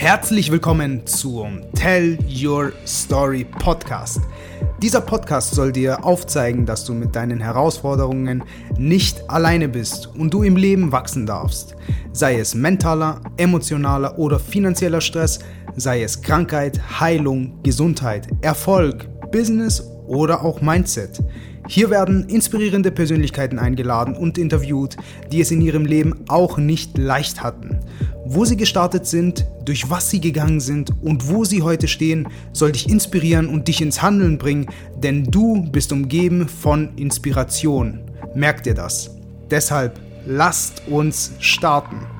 Herzlich willkommen zum Tell Your Story Podcast. Dieser Podcast soll dir aufzeigen, dass du mit deinen Herausforderungen nicht alleine bist und du im Leben wachsen darfst. Sei es mentaler, emotionaler oder finanzieller Stress, sei es Krankheit, Heilung, Gesundheit, Erfolg, Business oder auch Mindset. Hier werden inspirierende Persönlichkeiten eingeladen und interviewt, die es in ihrem Leben auch nicht leicht hatten. Wo sie gestartet sind, durch was sie gegangen sind und wo sie heute stehen, soll dich inspirieren und dich ins Handeln bringen, denn du bist umgeben von Inspiration. Merk dir das. Deshalb lasst uns starten.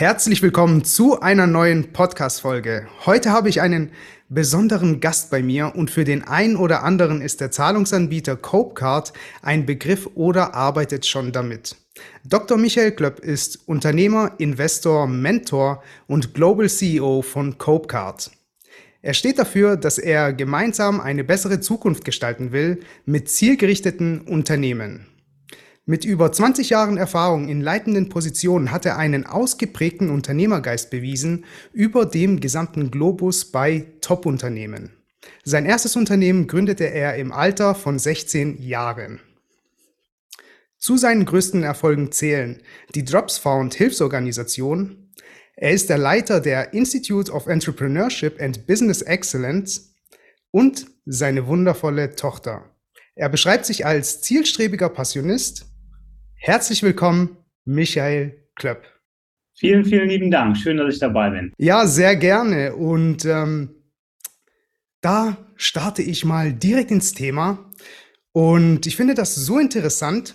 Herzlich willkommen zu einer neuen Podcast-Folge. Heute habe ich einen besonderen Gast bei mir und für den einen oder anderen ist der Zahlungsanbieter Copecard ein Begriff oder arbeitet schon damit. Dr. Michael Klöpp ist Unternehmer, Investor, Mentor und Global CEO von Copecard. Er steht dafür, dass er gemeinsam eine bessere Zukunft gestalten will mit zielgerichteten Unternehmen. Mit über 20 Jahren Erfahrung in leitenden Positionen hat er einen ausgeprägten Unternehmergeist bewiesen über dem gesamten Globus bei Top-Unternehmen. Sein erstes Unternehmen gründete er im Alter von 16 Jahren. Zu seinen größten Erfolgen zählen die Drops Found Hilfsorganisation. Er ist der Leiter der Institute of Entrepreneurship and Business Excellence und seine wundervolle Tochter. Er beschreibt sich als zielstrebiger Passionist, Herzlich willkommen, Michael Klöpp. Vielen, vielen lieben Dank. Schön, dass ich dabei bin. Ja, sehr gerne. Und ähm, da starte ich mal direkt ins Thema. Und ich finde das so interessant,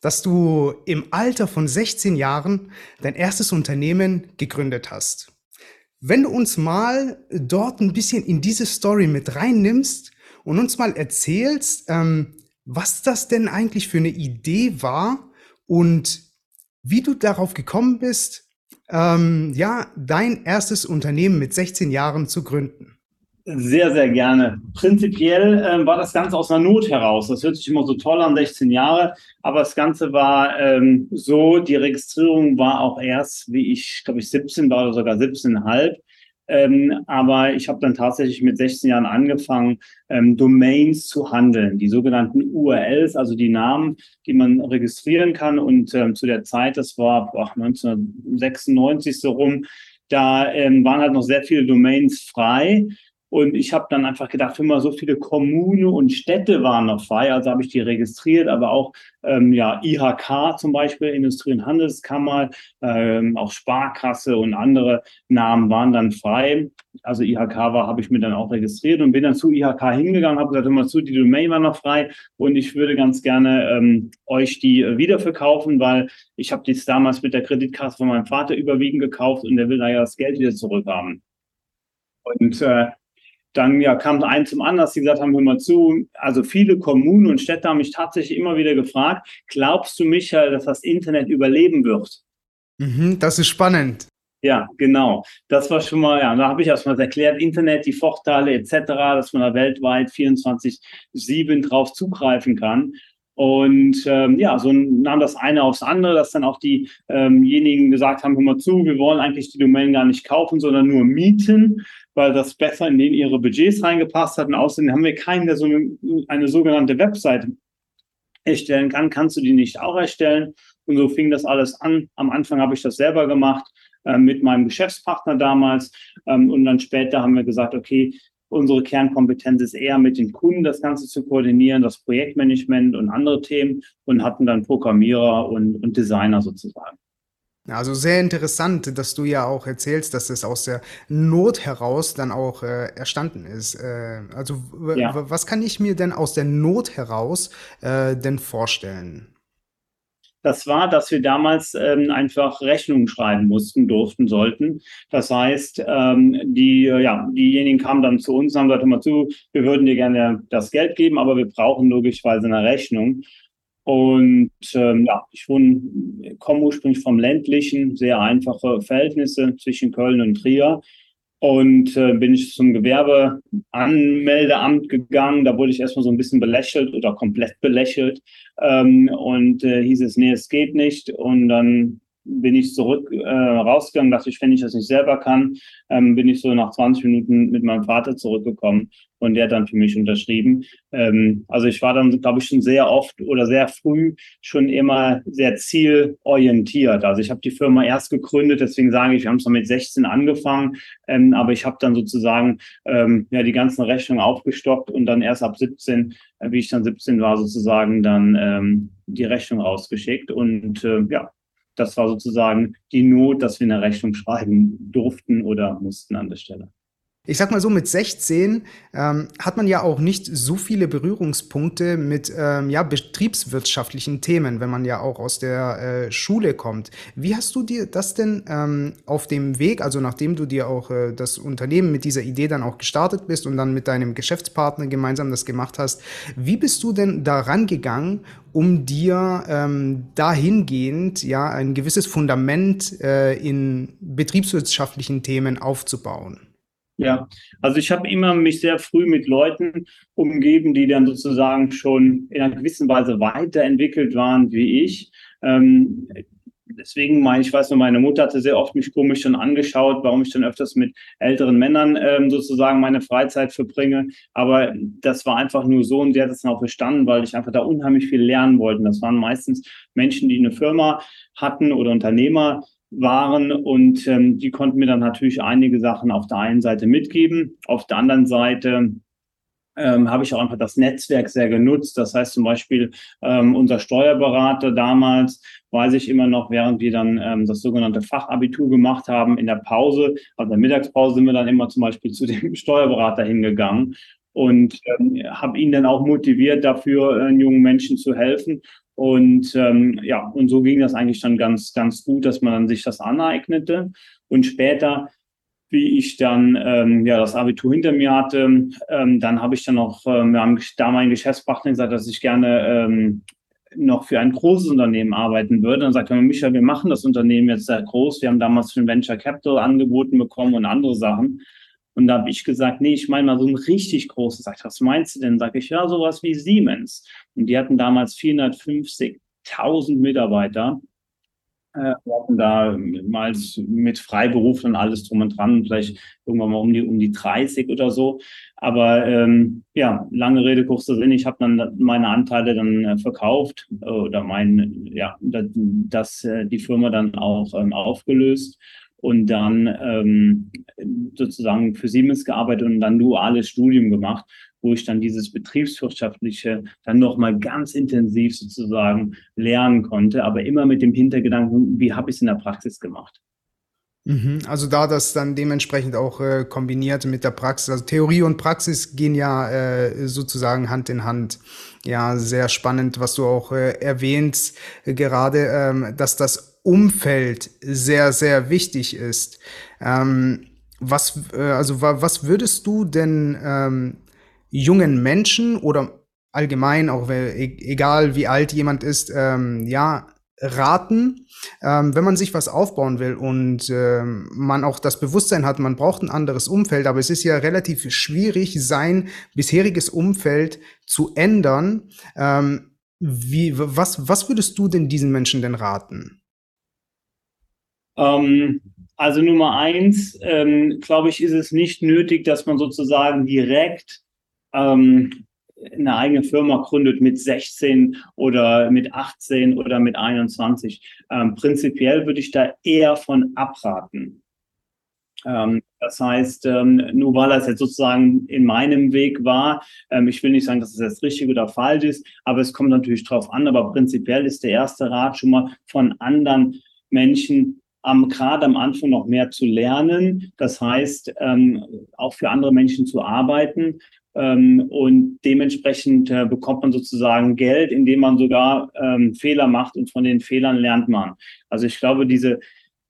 dass du im Alter von 16 Jahren dein erstes Unternehmen gegründet hast. Wenn du uns mal dort ein bisschen in diese Story mit reinnimmst und uns mal erzählst, ähm, was das denn eigentlich für eine Idee war und wie du darauf gekommen bist, ähm, ja, dein erstes Unternehmen mit 16 Jahren zu gründen. Sehr, sehr gerne. Prinzipiell ähm, war das Ganze aus einer Not heraus. Das hört sich immer so toll an, 16 Jahre, aber das Ganze war ähm, so, die Registrierung war auch erst, wie ich, glaube ich, 17 war oder sogar 17,5. Ähm, aber ich habe dann tatsächlich mit 16 Jahren angefangen, ähm, Domains zu handeln, die sogenannten URLs, also die Namen, die man registrieren kann. Und ähm, zu der Zeit, das war boah, 1996 so rum, da ähm, waren halt noch sehr viele Domains frei. Und ich habe dann einfach gedacht, immer so viele Kommunen und Städte waren noch frei, also habe ich die registriert, aber auch ähm, ja, IHK zum Beispiel, Industrie- und Handelskammer, ähm, auch Sparkasse und andere Namen waren dann frei. Also IHK war, habe ich mir dann auch registriert und bin dann zu IHK hingegangen, habe gesagt, immer zu, die Domain war noch frei und ich würde ganz gerne ähm, euch die äh, wiederverkaufen, weil ich habe dies damals mit der Kreditkasse von meinem Vater überwiegend gekauft und der will da ja das Geld wieder zurückhaben. Und äh, dann ja, kam ein zum anderen, sie gesagt haben, hör mal zu, also viele Kommunen und Städte haben mich tatsächlich immer wieder gefragt, glaubst du, Michael, dass das Internet überleben wird? Mhm, das ist spannend. Ja, genau. Das war schon mal, ja, da habe ich erstmal erklärt, Internet, die Vorteile etc., dass man da weltweit 24-7 drauf zugreifen kann. Und ähm, ja, so nahm das eine aufs andere, dass dann auch diejenigen ähm gesagt haben, hör mal zu, wir wollen eigentlich die Domain gar nicht kaufen, sondern nur mieten, weil das besser in den ihre Budgets reingepasst hat. Und außerdem haben wir keinen, der so eine, eine sogenannte Website erstellen kann. Kannst du die nicht auch erstellen? Und so fing das alles an. Am Anfang habe ich das selber gemacht äh, mit meinem Geschäftspartner damals. Ähm, und dann später haben wir gesagt, okay, Unsere Kernkompetenz ist eher mit den Kunden das Ganze zu koordinieren, das Projektmanagement und andere Themen und hatten dann Programmierer und, und Designer sozusagen. Also sehr interessant, dass du ja auch erzählst, dass es aus der Not heraus dann auch äh, erstanden ist. Äh, also ja. was kann ich mir denn aus der Not heraus äh, denn vorstellen? Das war, dass wir damals ähm, einfach Rechnungen schreiben mussten, durften, sollten. Das heißt, ähm, die, ja, diejenigen kamen dann zu uns und haben gesagt, immer zu, wir würden dir gerne das Geld geben, aber wir brauchen logischerweise eine Rechnung. Und ähm, ja, ich komme ursprünglich vom ländlichen, sehr einfache Verhältnisse zwischen Köln und Trier. Und äh, bin ich zum Gewerbeanmeldeamt gegangen. Da wurde ich erstmal so ein bisschen belächelt oder komplett belächelt. Ähm, und äh, hieß es, nee, es geht nicht. Und dann bin ich zurück äh, rausgegangen, dachte ich, wenn ich das nicht selber kann, ähm, bin ich so nach 20 Minuten mit meinem Vater zurückgekommen und der hat dann für mich unterschrieben. Ähm, also ich war dann, glaube ich, schon sehr oft oder sehr früh schon immer sehr zielorientiert. Also ich habe die Firma erst gegründet, deswegen sage ich, wir haben es mit 16 angefangen, ähm, aber ich habe dann sozusagen ähm, ja die ganzen Rechnungen aufgestockt und dann erst ab 17, äh, wie ich dann 17 war, sozusagen dann ähm, die Rechnung rausgeschickt und äh, ja, das war sozusagen die Not, dass wir eine Rechnung schreiben durften oder mussten an der Stelle. Ich sag mal so, mit 16 ähm, hat man ja auch nicht so viele Berührungspunkte mit ähm, ja, betriebswirtschaftlichen Themen, wenn man ja auch aus der äh, Schule kommt. Wie hast du dir das denn ähm, auf dem Weg, also nachdem du dir auch äh, das Unternehmen mit dieser Idee dann auch gestartet bist und dann mit deinem Geschäftspartner gemeinsam das gemacht hast, wie bist du denn daran gegangen, um dir ähm, dahingehend ja ein gewisses Fundament äh, in betriebswirtschaftlichen Themen aufzubauen? Ja, also ich habe immer mich sehr früh mit Leuten umgeben, die dann sozusagen schon in einer gewissen Weise weiterentwickelt waren wie ich. Ähm, deswegen meine ich, weiß nur, meine Mutter hatte sehr oft mich komisch schon angeschaut, warum ich dann öfters mit älteren Männern ähm, sozusagen meine Freizeit verbringe. Aber das war einfach nur so und sie hat es dann auch verstanden, weil ich einfach da unheimlich viel lernen wollte. Das waren meistens Menschen, die eine Firma hatten oder Unternehmer, waren und ähm, die konnten mir dann natürlich einige Sachen auf der einen Seite mitgeben. Auf der anderen Seite ähm, habe ich auch einfach das Netzwerk sehr genutzt. Das heißt zum Beispiel ähm, unser Steuerberater damals, weiß ich immer noch, während wir dann ähm, das sogenannte Fachabitur gemacht haben, in der Pause, also der Mittagspause sind wir dann immer zum Beispiel zu dem Steuerberater hingegangen und ähm, habe ihn dann auch motiviert, dafür äh, jungen Menschen zu helfen. Und ähm, ja, und so ging das eigentlich dann ganz, ganz gut, dass man sich das aneignete. Und später, wie ich dann ähm, ja das Abitur hinter mir hatte, ähm, dann habe ich dann noch ähm, haben damaligen Geschäftspartner gesagt, dass ich gerne ähm, noch für ein großes Unternehmen arbeiten würde. Dann sagte man, Michael, wir machen das Unternehmen jetzt sehr groß. Wir haben damals für Venture Capital angeboten bekommen und andere Sachen. Und da habe ich gesagt, nee, ich meine mal so ein richtig großes. Sagt, was meinst du denn? Sag ich, ja, sowas wie Siemens. Und die hatten damals 450.000 Mitarbeiter. Äh, hatten da mal mit Freiberuf und alles drum und dran, vielleicht irgendwann mal um die, um die 30 oder so. Aber ähm, ja, lange Rede, kurzer Sinn, ich habe dann meine Anteile dann äh, verkauft oder mein, ja, das, das äh, die Firma dann auch ähm, aufgelöst und dann ähm, sozusagen für Siemens gearbeitet und dann duales Studium gemacht, wo ich dann dieses betriebswirtschaftliche dann nochmal ganz intensiv sozusagen lernen konnte, aber immer mit dem Hintergedanken, wie habe ich es in der Praxis gemacht. Mhm. Also da das dann dementsprechend auch äh, kombiniert mit der Praxis, also Theorie und Praxis gehen ja äh, sozusagen Hand in Hand. Ja, sehr spannend, was du auch äh, erwähnst, äh, gerade, ähm, dass das Umfeld sehr, sehr wichtig ist. Ähm, was, äh, also, was würdest du denn ähm, jungen Menschen oder allgemein, auch e-, egal wie alt jemand ist, ähm, ja, raten, ähm, wenn man sich was aufbauen will und ähm, man auch das Bewusstsein hat, man braucht ein anderes Umfeld, aber es ist ja relativ schwierig, sein bisheriges Umfeld zu ändern. Ähm, wie, was, was würdest du denn diesen Menschen denn raten? Ähm, also Nummer eins, ähm, glaube ich, ist es nicht nötig, dass man sozusagen direkt ähm, eine eigene Firma gründet mit 16 oder mit 18 oder mit 21. Ähm, prinzipiell würde ich da eher von abraten. Ähm, das heißt, ähm, nur weil das jetzt sozusagen in meinem Weg war, ähm, ich will nicht sagen, dass es jetzt richtig oder falsch ist, aber es kommt natürlich drauf an. Aber prinzipiell ist der erste Rat schon mal von anderen Menschen ähm, gerade am Anfang noch mehr zu lernen. Das heißt, ähm, auch für andere Menschen zu arbeiten. Ähm, und dementsprechend äh, bekommt man sozusagen Geld, indem man sogar ähm, Fehler macht und von den Fehlern lernt man. Also ich glaube, diese,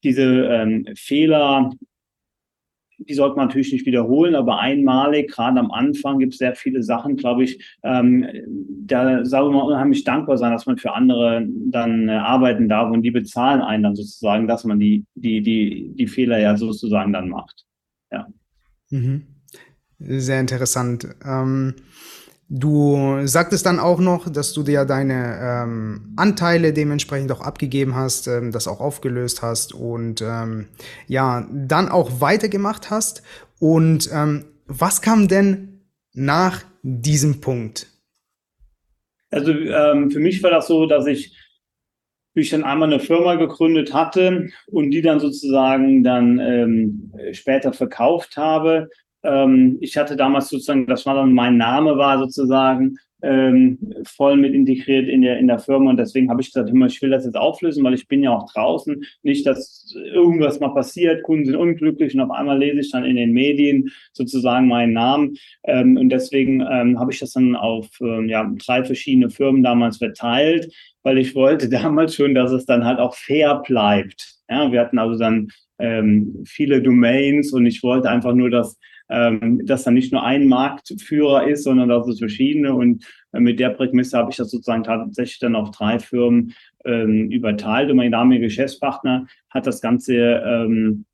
diese ähm, Fehler die sollte man natürlich nicht wiederholen, aber einmalig, gerade am Anfang gibt es sehr viele Sachen, glaube ich, ähm, da soll man unheimlich dankbar sein, dass man für andere dann äh, arbeiten darf und die bezahlen einen dann sozusagen, dass man die, die, die, die Fehler ja sozusagen dann macht. Ja. Mhm. Sehr interessant. Ähm, du sagtest dann auch noch, dass du dir deine ähm, Anteile dementsprechend auch abgegeben hast, ähm, das auch aufgelöst hast und ähm, ja, dann auch weitergemacht hast. Und ähm, was kam denn nach diesem Punkt? Also ähm, für mich war das so, dass ich ich dann einmal eine Firma gegründet hatte und die dann sozusagen dann ähm, später verkauft habe. Ähm, ich hatte damals sozusagen, das war dann mein Name war sozusagen ähm, voll mit integriert in der in der Firma und deswegen habe ich gesagt, immer ich will das jetzt auflösen, weil ich bin ja auch draußen. Nicht, dass irgendwas mal passiert, Kunden sind unglücklich und auf einmal lese ich dann in den Medien sozusagen meinen Namen ähm, und deswegen ähm, habe ich das dann auf ähm, ja drei verschiedene Firmen damals verteilt weil ich wollte damals schon, dass es dann halt auch fair bleibt. Ja, wir hatten also dann ähm, viele Domains und ich wollte einfach nur, dass ähm, dass dann nicht nur ein Marktführer ist, sondern dass es verschiedene. Und äh, mit der Prämisse habe ich das sozusagen tatsächlich dann auf drei Firmen ähm, überteilt. Und mein damaliger Geschäftspartner hat das Ganze ähm,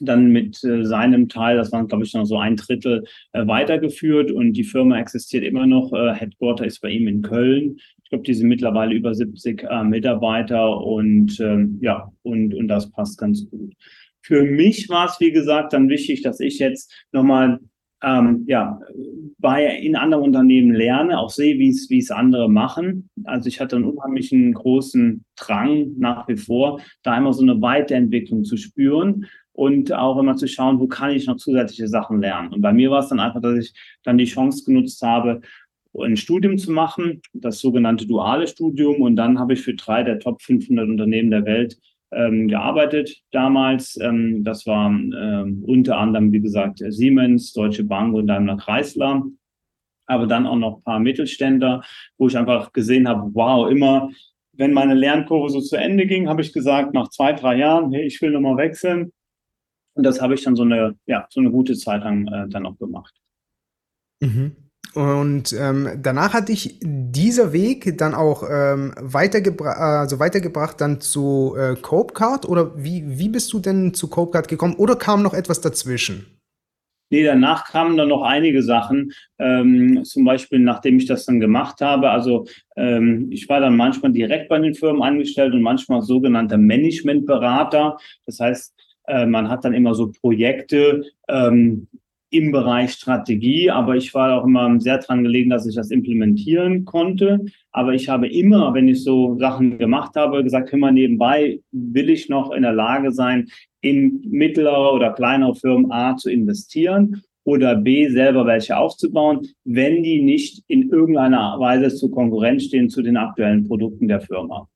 dann mit äh, seinem Teil, das waren, glaube ich, noch so ein Drittel, äh, weitergeführt. Und die Firma existiert immer noch. Äh, Headquarter ist bei ihm in Köln. Ich glaube, die sind mittlerweile über 70 äh, Mitarbeiter und ähm, ja, und, und das passt ganz gut. Für mich war es, wie gesagt, dann wichtig, dass ich jetzt nochmal ähm, ja, bei in anderen Unternehmen lerne, auch sehe, wie es wie es andere machen. Also ich hatte einen unheimlichen großen Drang nach wie vor, da immer so eine Weiterentwicklung zu spüren und auch immer zu schauen, wo kann ich noch zusätzliche Sachen lernen. Und bei mir war es dann einfach, dass ich dann die Chance genutzt habe, ein Studium zu machen, das sogenannte duale Studium. Und dann habe ich für drei der Top 500 Unternehmen der Welt ähm, gearbeitet damals. Ähm, das waren ähm, unter anderem, wie gesagt, Siemens, Deutsche Bank und Daimler Chrysler. Aber dann auch noch ein paar Mittelständler, wo ich einfach gesehen habe, wow, immer wenn meine Lernkurve so zu Ende ging, habe ich gesagt, nach zwei, drei Jahren, hey, ich will nochmal wechseln. Und das habe ich dann so eine, ja, so eine gute Zeit lang äh, dann auch gemacht. Mhm. Und ähm, danach hat dich dieser Weg dann auch ähm, weitergebra also weitergebracht dann zu äh, Copecard oder wie, wie bist du denn zu Copecard gekommen oder kam noch etwas dazwischen? Nee, danach kamen dann noch einige Sachen, ähm, zum Beispiel nachdem ich das dann gemacht habe. Also ähm, ich war dann manchmal direkt bei den Firmen angestellt und manchmal sogenannter Managementberater. Das heißt, äh, man hat dann immer so Projekte, ähm, im Bereich Strategie, aber ich war auch immer sehr dran gelegen, dass ich das implementieren konnte. Aber ich habe immer, wenn ich so Sachen gemacht habe, gesagt, immer nebenbei will ich noch in der Lage sein, in mittlere oder kleinere Firmen A zu investieren oder B selber welche aufzubauen, wenn die nicht in irgendeiner Weise zur Konkurrenz stehen zu den aktuellen Produkten der Firma.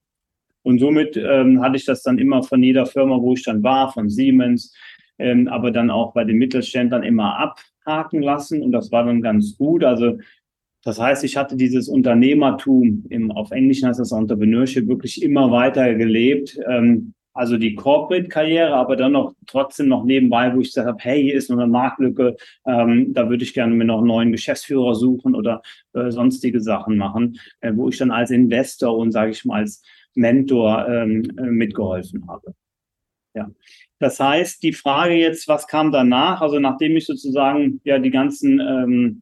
Und somit ähm, hatte ich das dann immer von jeder Firma, wo ich dann war, von Siemens, ähm, aber dann auch bei den Mittelständlern immer abhaken lassen und das war dann ganz gut. Also das heißt, ich hatte dieses Unternehmertum, im, auf Englisch heißt das Entrepreneurship, wirklich immer weiter gelebt. Ähm, also die Corporate-Karriere, aber dann noch trotzdem noch nebenbei, wo ich gesagt habe, hey, hier ist noch eine Marktlücke, ähm, da würde ich gerne mir noch einen neuen Geschäftsführer suchen oder äh, sonstige Sachen machen, äh, wo ich dann als Investor und sage ich mal als Mentor ähm, äh, mitgeholfen habe. Ja. Das heißt, die Frage jetzt, was kam danach? Also nachdem ich sozusagen ja die ganzen ähm,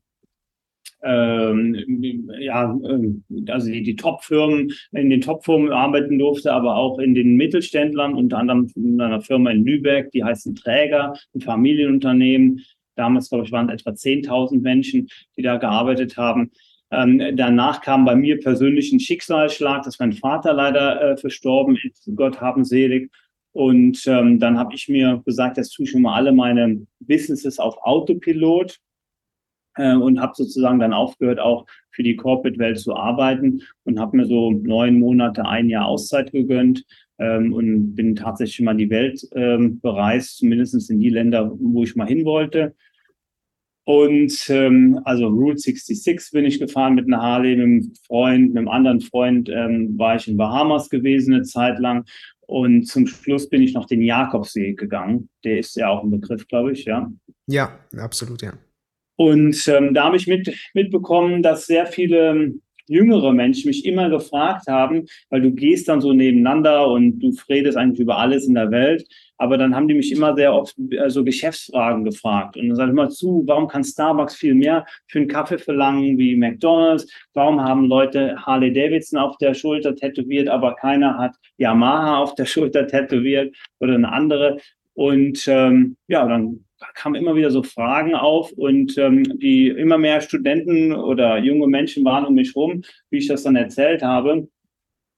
ähm, ja, ähm, also die, die Top-Firmen, in den Top-Firmen arbeiten durfte, aber auch in den Mittelständlern, unter anderem in einer Firma in Lübeck, die heißt ein Träger, ein Familienunternehmen. Damals, glaube ich, waren etwa 10.000 Menschen, die da gearbeitet haben. Ähm, danach kam bei mir persönlich ein Schicksalsschlag, dass mein Vater leider äh, verstorben ist, Gott haben selig. Und ähm, dann habe ich mir gesagt, jetzt tue ich schon mal alle meine Businesses auf Autopilot äh, und habe sozusagen dann aufgehört, auch für die Corporate-Welt zu arbeiten und habe mir so neun Monate, ein Jahr Auszeit gegönnt ähm, und bin tatsächlich mal die Welt ähm, bereist, zumindest in die Länder, wo ich mal hin wollte. Und ähm, also Route 66 bin ich gefahren mit einer Harley, mit einem Freund, mit einem anderen Freund ähm, war ich in Bahamas gewesen eine Zeit lang und zum Schluss bin ich noch den Jakobsee gegangen. Der ist ja auch ein Begriff, glaube ich, ja. Ja, absolut, ja. Und ähm, da habe ich mit, mitbekommen, dass sehr viele jüngere Menschen mich immer gefragt haben, weil du gehst dann so nebeneinander und du redest eigentlich über alles in der Welt. Aber dann haben die mich immer sehr oft so Geschäftsfragen gefragt. Und dann sage ich mal zu, warum kann Starbucks viel mehr für einen Kaffee verlangen wie McDonalds? Warum haben Leute Harley Davidson auf der Schulter tätowiert, aber keiner hat Yamaha auf der Schulter tätowiert oder eine andere? Und ähm, ja, dann kamen immer wieder so Fragen auf und ähm, die immer mehr Studenten oder junge Menschen waren um mich rum, wie ich das dann erzählt habe.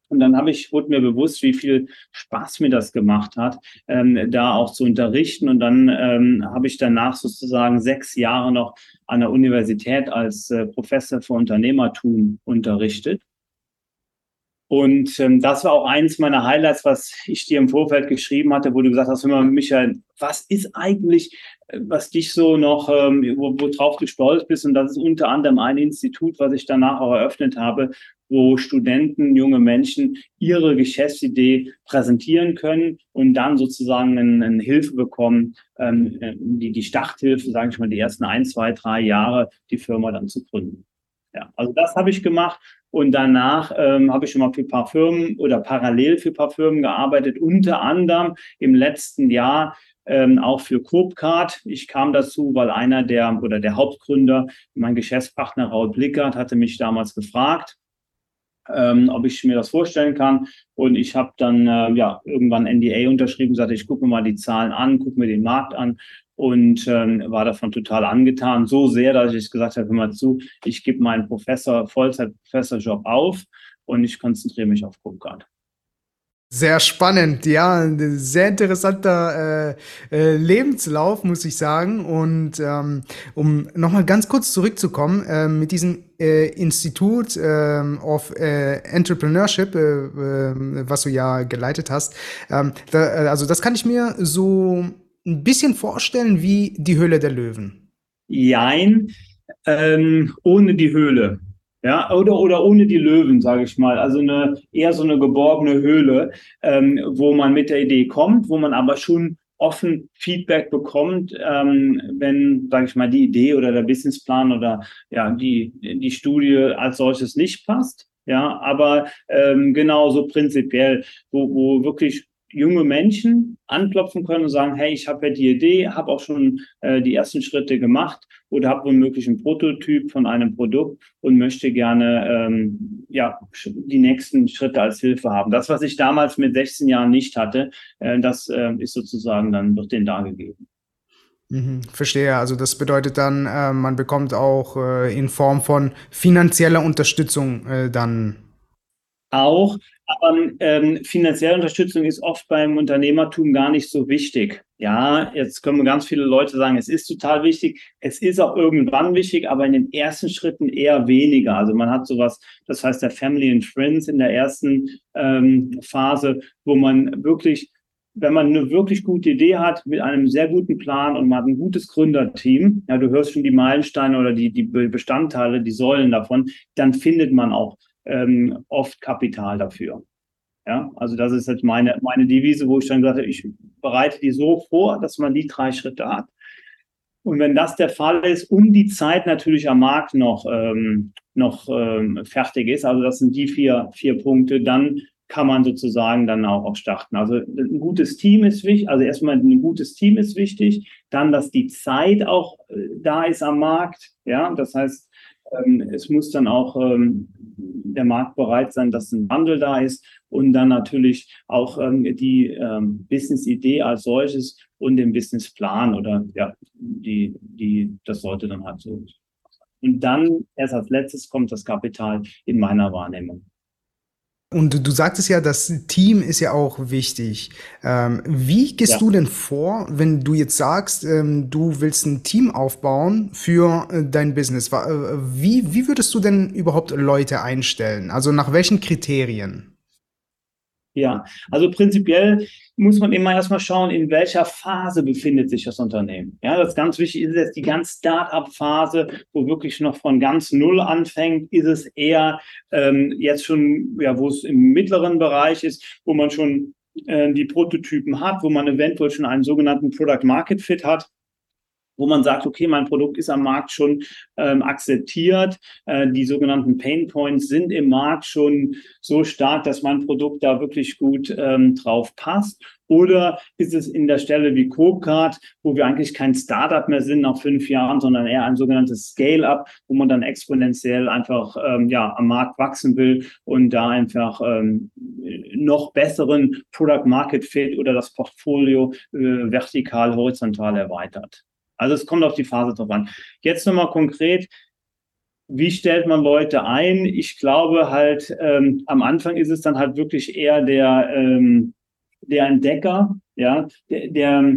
Und dann habe ich, wurde mir bewusst, wie viel Spaß mir das gemacht hat, ähm, da auch zu unterrichten. Und dann ähm, habe ich danach sozusagen sechs Jahre noch an der Universität als äh, Professor für Unternehmertum unterrichtet. Und ähm, das war auch eines meiner Highlights, was ich dir im Vorfeld geschrieben hatte, wo du gesagt hast, hör mal, Michael, was ist eigentlich, äh, was dich so noch, ähm, wo, worauf du stolz bist? Und das ist unter anderem ein Institut, was ich danach auch eröffnet habe, wo Studenten, junge Menschen ihre Geschäftsidee präsentieren können und dann sozusagen eine, eine Hilfe bekommen, ähm, die, die Starthilfe, sage ich mal, die ersten ein, zwei, drei Jahre, die Firma dann zu gründen. Ja, also das habe ich gemacht und danach ähm, habe ich schon mal für ein paar Firmen oder parallel für ein paar Firmen gearbeitet, unter anderem im letzten Jahr ähm, auch für Coopcard. Ich kam dazu, weil einer der oder der Hauptgründer, mein Geschäftspartner Raul Blickert, hatte mich damals gefragt, ähm, ob ich mir das vorstellen kann. Und ich habe dann äh, ja irgendwann NDA unterschrieben, sagte, ich gucke mir mal die Zahlen an, gucke mir den Markt an und ähm, war davon total angetan. So sehr, dass ich gesagt habe, hör mal zu, ich gebe meinen Professor, Vollzeit-Professor-Job auf und ich konzentriere mich auf Coopcard. Sehr spannend, ja, sehr interessanter äh, äh, Lebenslauf, muss ich sagen. Und ähm, um nochmal ganz kurz zurückzukommen, äh, mit diesem äh, Institut äh, of äh, Entrepreneurship, äh, äh, was du ja geleitet hast, ähm, da, äh, also das kann ich mir so ein bisschen vorstellen wie die Höhle der Löwen. Jein, ähm, ohne die Höhle. Ja, oder, oder ohne die Löwen, sage ich mal. Also eine, eher so eine geborgene Höhle, ähm, wo man mit der Idee kommt, wo man aber schon offen Feedback bekommt, ähm, wenn, sage ich mal, die Idee oder der Businessplan oder ja, die, die Studie als solches nicht passt. Ja, aber ähm, genauso prinzipiell, wo, wo wirklich junge Menschen anklopfen können und sagen, hey, ich habe ja die Idee, habe auch schon äh, die ersten Schritte gemacht oder habe womöglich einen Prototyp von einem Produkt und möchte gerne ähm, ja, die nächsten Schritte als Hilfe haben. Das, was ich damals mit 16 Jahren nicht hatte, äh, das äh, ist sozusagen dann, wird denen dargegeben. Mhm, verstehe. Also das bedeutet dann, äh, man bekommt auch äh, in Form von finanzieller Unterstützung äh, dann auch, aber ähm, finanzielle Unterstützung ist oft beim Unternehmertum gar nicht so wichtig. Ja, jetzt können ganz viele Leute sagen, es ist total wichtig. Es ist auch irgendwann wichtig, aber in den ersten Schritten eher weniger. Also man hat sowas, das heißt der Family and Friends in der ersten ähm, Phase, wo man wirklich wenn man eine wirklich gute Idee hat, mit einem sehr guten Plan und man hat ein gutes Gründerteam, ja, du hörst schon die Meilensteine oder die, die Bestandteile, die Säulen davon, dann findet man auch ähm, oft Kapital dafür. Ja, also das ist jetzt meine, meine Devise, wo ich dann gesagt habe, ich bereite die so vor, dass man die drei Schritte hat. Und wenn das der Fall ist und die Zeit natürlich am Markt noch, ähm, noch ähm, fertig ist, also das sind die vier, vier Punkte, dann kann man sozusagen dann auch, auch starten. Also ein gutes Team ist wichtig, also erstmal ein gutes Team ist wichtig, dann, dass die Zeit auch äh, da ist am Markt, ja, das heißt, ähm, es muss dann auch ähm, der Markt bereit sein, dass ein Wandel da ist und dann natürlich auch ähm, die Business-Idee als solches und den Businessplan oder ja, die, die, das sollte dann halt so. Und dann erst als letztes kommt das Kapital in meiner Wahrnehmung. Und du sagtest ja, das Team ist ja auch wichtig. Ähm, wie gehst ja. du denn vor, wenn du jetzt sagst, ähm, du willst ein Team aufbauen für äh, dein Business? Äh, wie, wie würdest du denn überhaupt Leute einstellen? Also nach welchen Kriterien? Ja, also prinzipiell muss man immer erstmal schauen, in welcher Phase befindet sich das Unternehmen. Ja, das ist ganz wichtig. Ist es die ganz Start-up-Phase, wo wirklich noch von ganz Null anfängt? Ist es eher ähm, jetzt schon, ja, wo es im mittleren Bereich ist, wo man schon äh, die Prototypen hat, wo man eventuell schon einen sogenannten Product Market Fit hat? Wo man sagt, okay, mein Produkt ist am Markt schon ähm, akzeptiert, äh, die sogenannten Pain Points sind im Markt schon so stark, dass mein Produkt da wirklich gut ähm, drauf passt. Oder ist es in der Stelle wie Copecard, wo wir eigentlich kein Startup mehr sind nach fünf Jahren, sondern eher ein sogenanntes Scale-up, wo man dann exponentiell einfach ähm, ja am Markt wachsen will und da einfach ähm, noch besseren Product Market Fit oder das Portfolio äh, vertikal, horizontal erweitert. Also es kommt auf die Phase drauf an. Jetzt nochmal konkret, wie stellt man Leute ein? Ich glaube halt, ähm, am Anfang ist es dann halt wirklich eher der, ähm, der Entdecker, ja, der, der,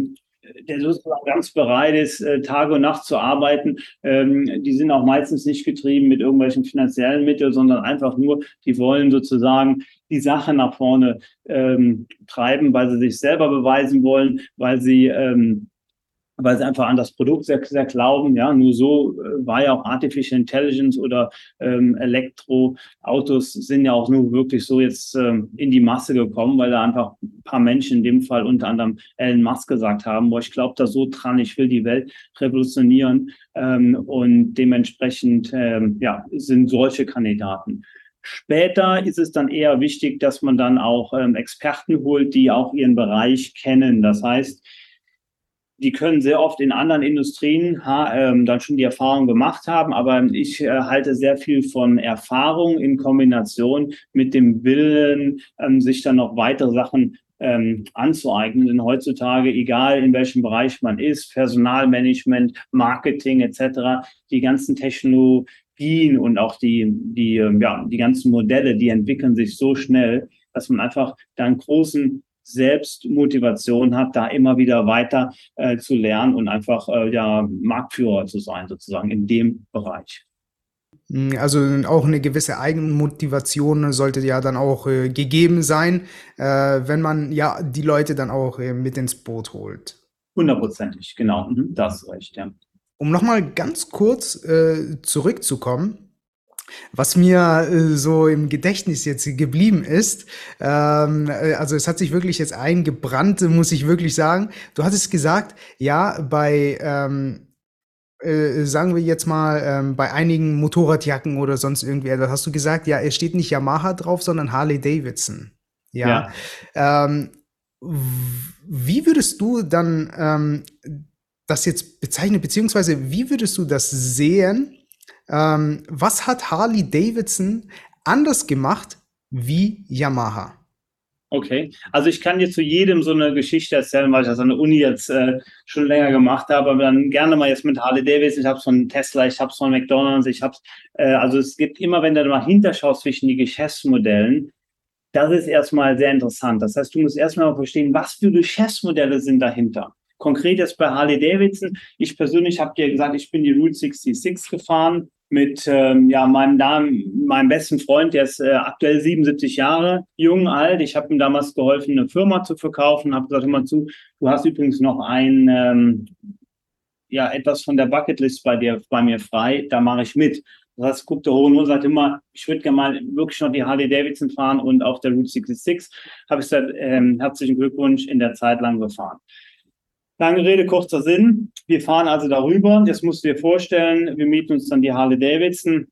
der sozusagen ganz bereit ist, äh, Tage und Nacht zu arbeiten. Ähm, die sind auch meistens nicht getrieben mit irgendwelchen finanziellen Mitteln, sondern einfach nur, die wollen sozusagen die Sache nach vorne ähm, treiben, weil sie sich selber beweisen wollen, weil sie ähm, weil sie einfach an das Produkt sehr, sehr glauben. Ja, nur so äh, war ja auch Artificial Intelligence oder ähm, Elektroautos sind ja auch nur wirklich so jetzt ähm, in die Masse gekommen, weil da einfach ein paar Menschen, in dem Fall unter anderem Elon Musk gesagt haben, boah, ich glaube da so dran, ich will die Welt revolutionieren ähm, und dementsprechend ähm, ja, sind solche Kandidaten. Später ist es dann eher wichtig, dass man dann auch ähm, Experten holt, die auch ihren Bereich kennen. Das heißt, die können sehr oft in anderen Industrien ähm, dann schon die Erfahrung gemacht haben, aber ich äh, halte sehr viel von Erfahrung in Kombination mit dem Willen, ähm, sich dann noch weitere Sachen ähm, anzueignen. Denn heutzutage, egal in welchem Bereich man ist, Personalmanagement, Marketing etc., die ganzen Technologien und auch die, die, ähm, ja, die ganzen Modelle, die entwickeln sich so schnell, dass man einfach da einen großen selbst Motivation hat, da immer wieder weiter äh, zu lernen und einfach äh, ja, Marktführer zu sein, sozusagen in dem Bereich. Hm, also auch eine gewisse Eigenmotivation sollte ja dann auch äh, gegeben sein, äh, wenn man ja die Leute dann auch äh, mit ins Boot holt. Hundertprozentig, genau, mhm, das ist recht, ja. Um nochmal ganz kurz äh, zurückzukommen, was mir äh, so im Gedächtnis jetzt geblieben ist, ähm, äh, also es hat sich wirklich jetzt eingebrannt, muss ich wirklich sagen. Du hattest gesagt, ja, bei, ähm, äh, sagen wir jetzt mal, ähm, bei einigen Motorradjacken oder sonst irgendwie, da hast du gesagt, ja, es steht nicht Yamaha drauf, sondern Harley Davidson. Ja. ja. Ähm, wie würdest du dann ähm, das jetzt bezeichnen, beziehungsweise wie würdest du das sehen? Ähm, was hat Harley Davidson anders gemacht wie Yamaha? Okay, also ich kann dir zu jedem so eine Geschichte erzählen, weil ich das an der Uni jetzt äh, schon länger gemacht habe, aber dann gerne mal jetzt mit Harley Davidson, ich habe es von Tesla, ich habe es von McDonalds, ich habe es, äh, also es gibt immer, wenn du mal hinterschaust zwischen die Geschäftsmodellen, das ist erstmal sehr interessant. Das heißt, du musst erstmal verstehen, was für Geschäftsmodelle sind dahinter. Konkret jetzt bei Harley Davidson, ich persönlich habe dir gesagt, ich bin die Route 66 gefahren, mit ähm, ja, meinem, Damen, meinem besten Freund, der ist äh, aktuell 77 Jahre jung, alt. Ich habe ihm damals geholfen, eine Firma zu verkaufen, habe gesagt, immer zu, du hast übrigens noch ein, ähm, ja, etwas von der Bucketlist bei dir, bei mir frei, da mache ich mit. Das heißt, guckt der hoch und sagt immer, ich würde gerne mal wirklich noch die Harley Davidson fahren und auf der Route 66 habe ich gesagt, ähm, herzlichen Glückwunsch in der Zeit lang gefahren. Lange Rede, kurzer Sinn. Wir fahren also darüber. Jetzt musst du dir vorstellen, wir mieten uns dann die Harley Davidson.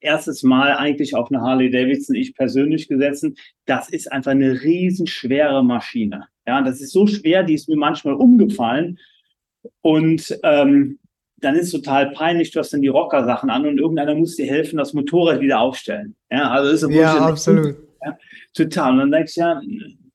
Erstes Mal eigentlich auf eine Harley Davidson, ich persönlich gesessen. Das ist einfach eine riesenschwere Maschine. Ja, das ist so schwer, die ist mir manchmal umgefallen. Und ähm, dann ist es total peinlich, du hast dann die Rocker-Sachen an und irgendeiner muss dir helfen, das Motorrad wieder aufstellen. Ja, also ist ja absolut. Ja, total. Und dann denkst du ja,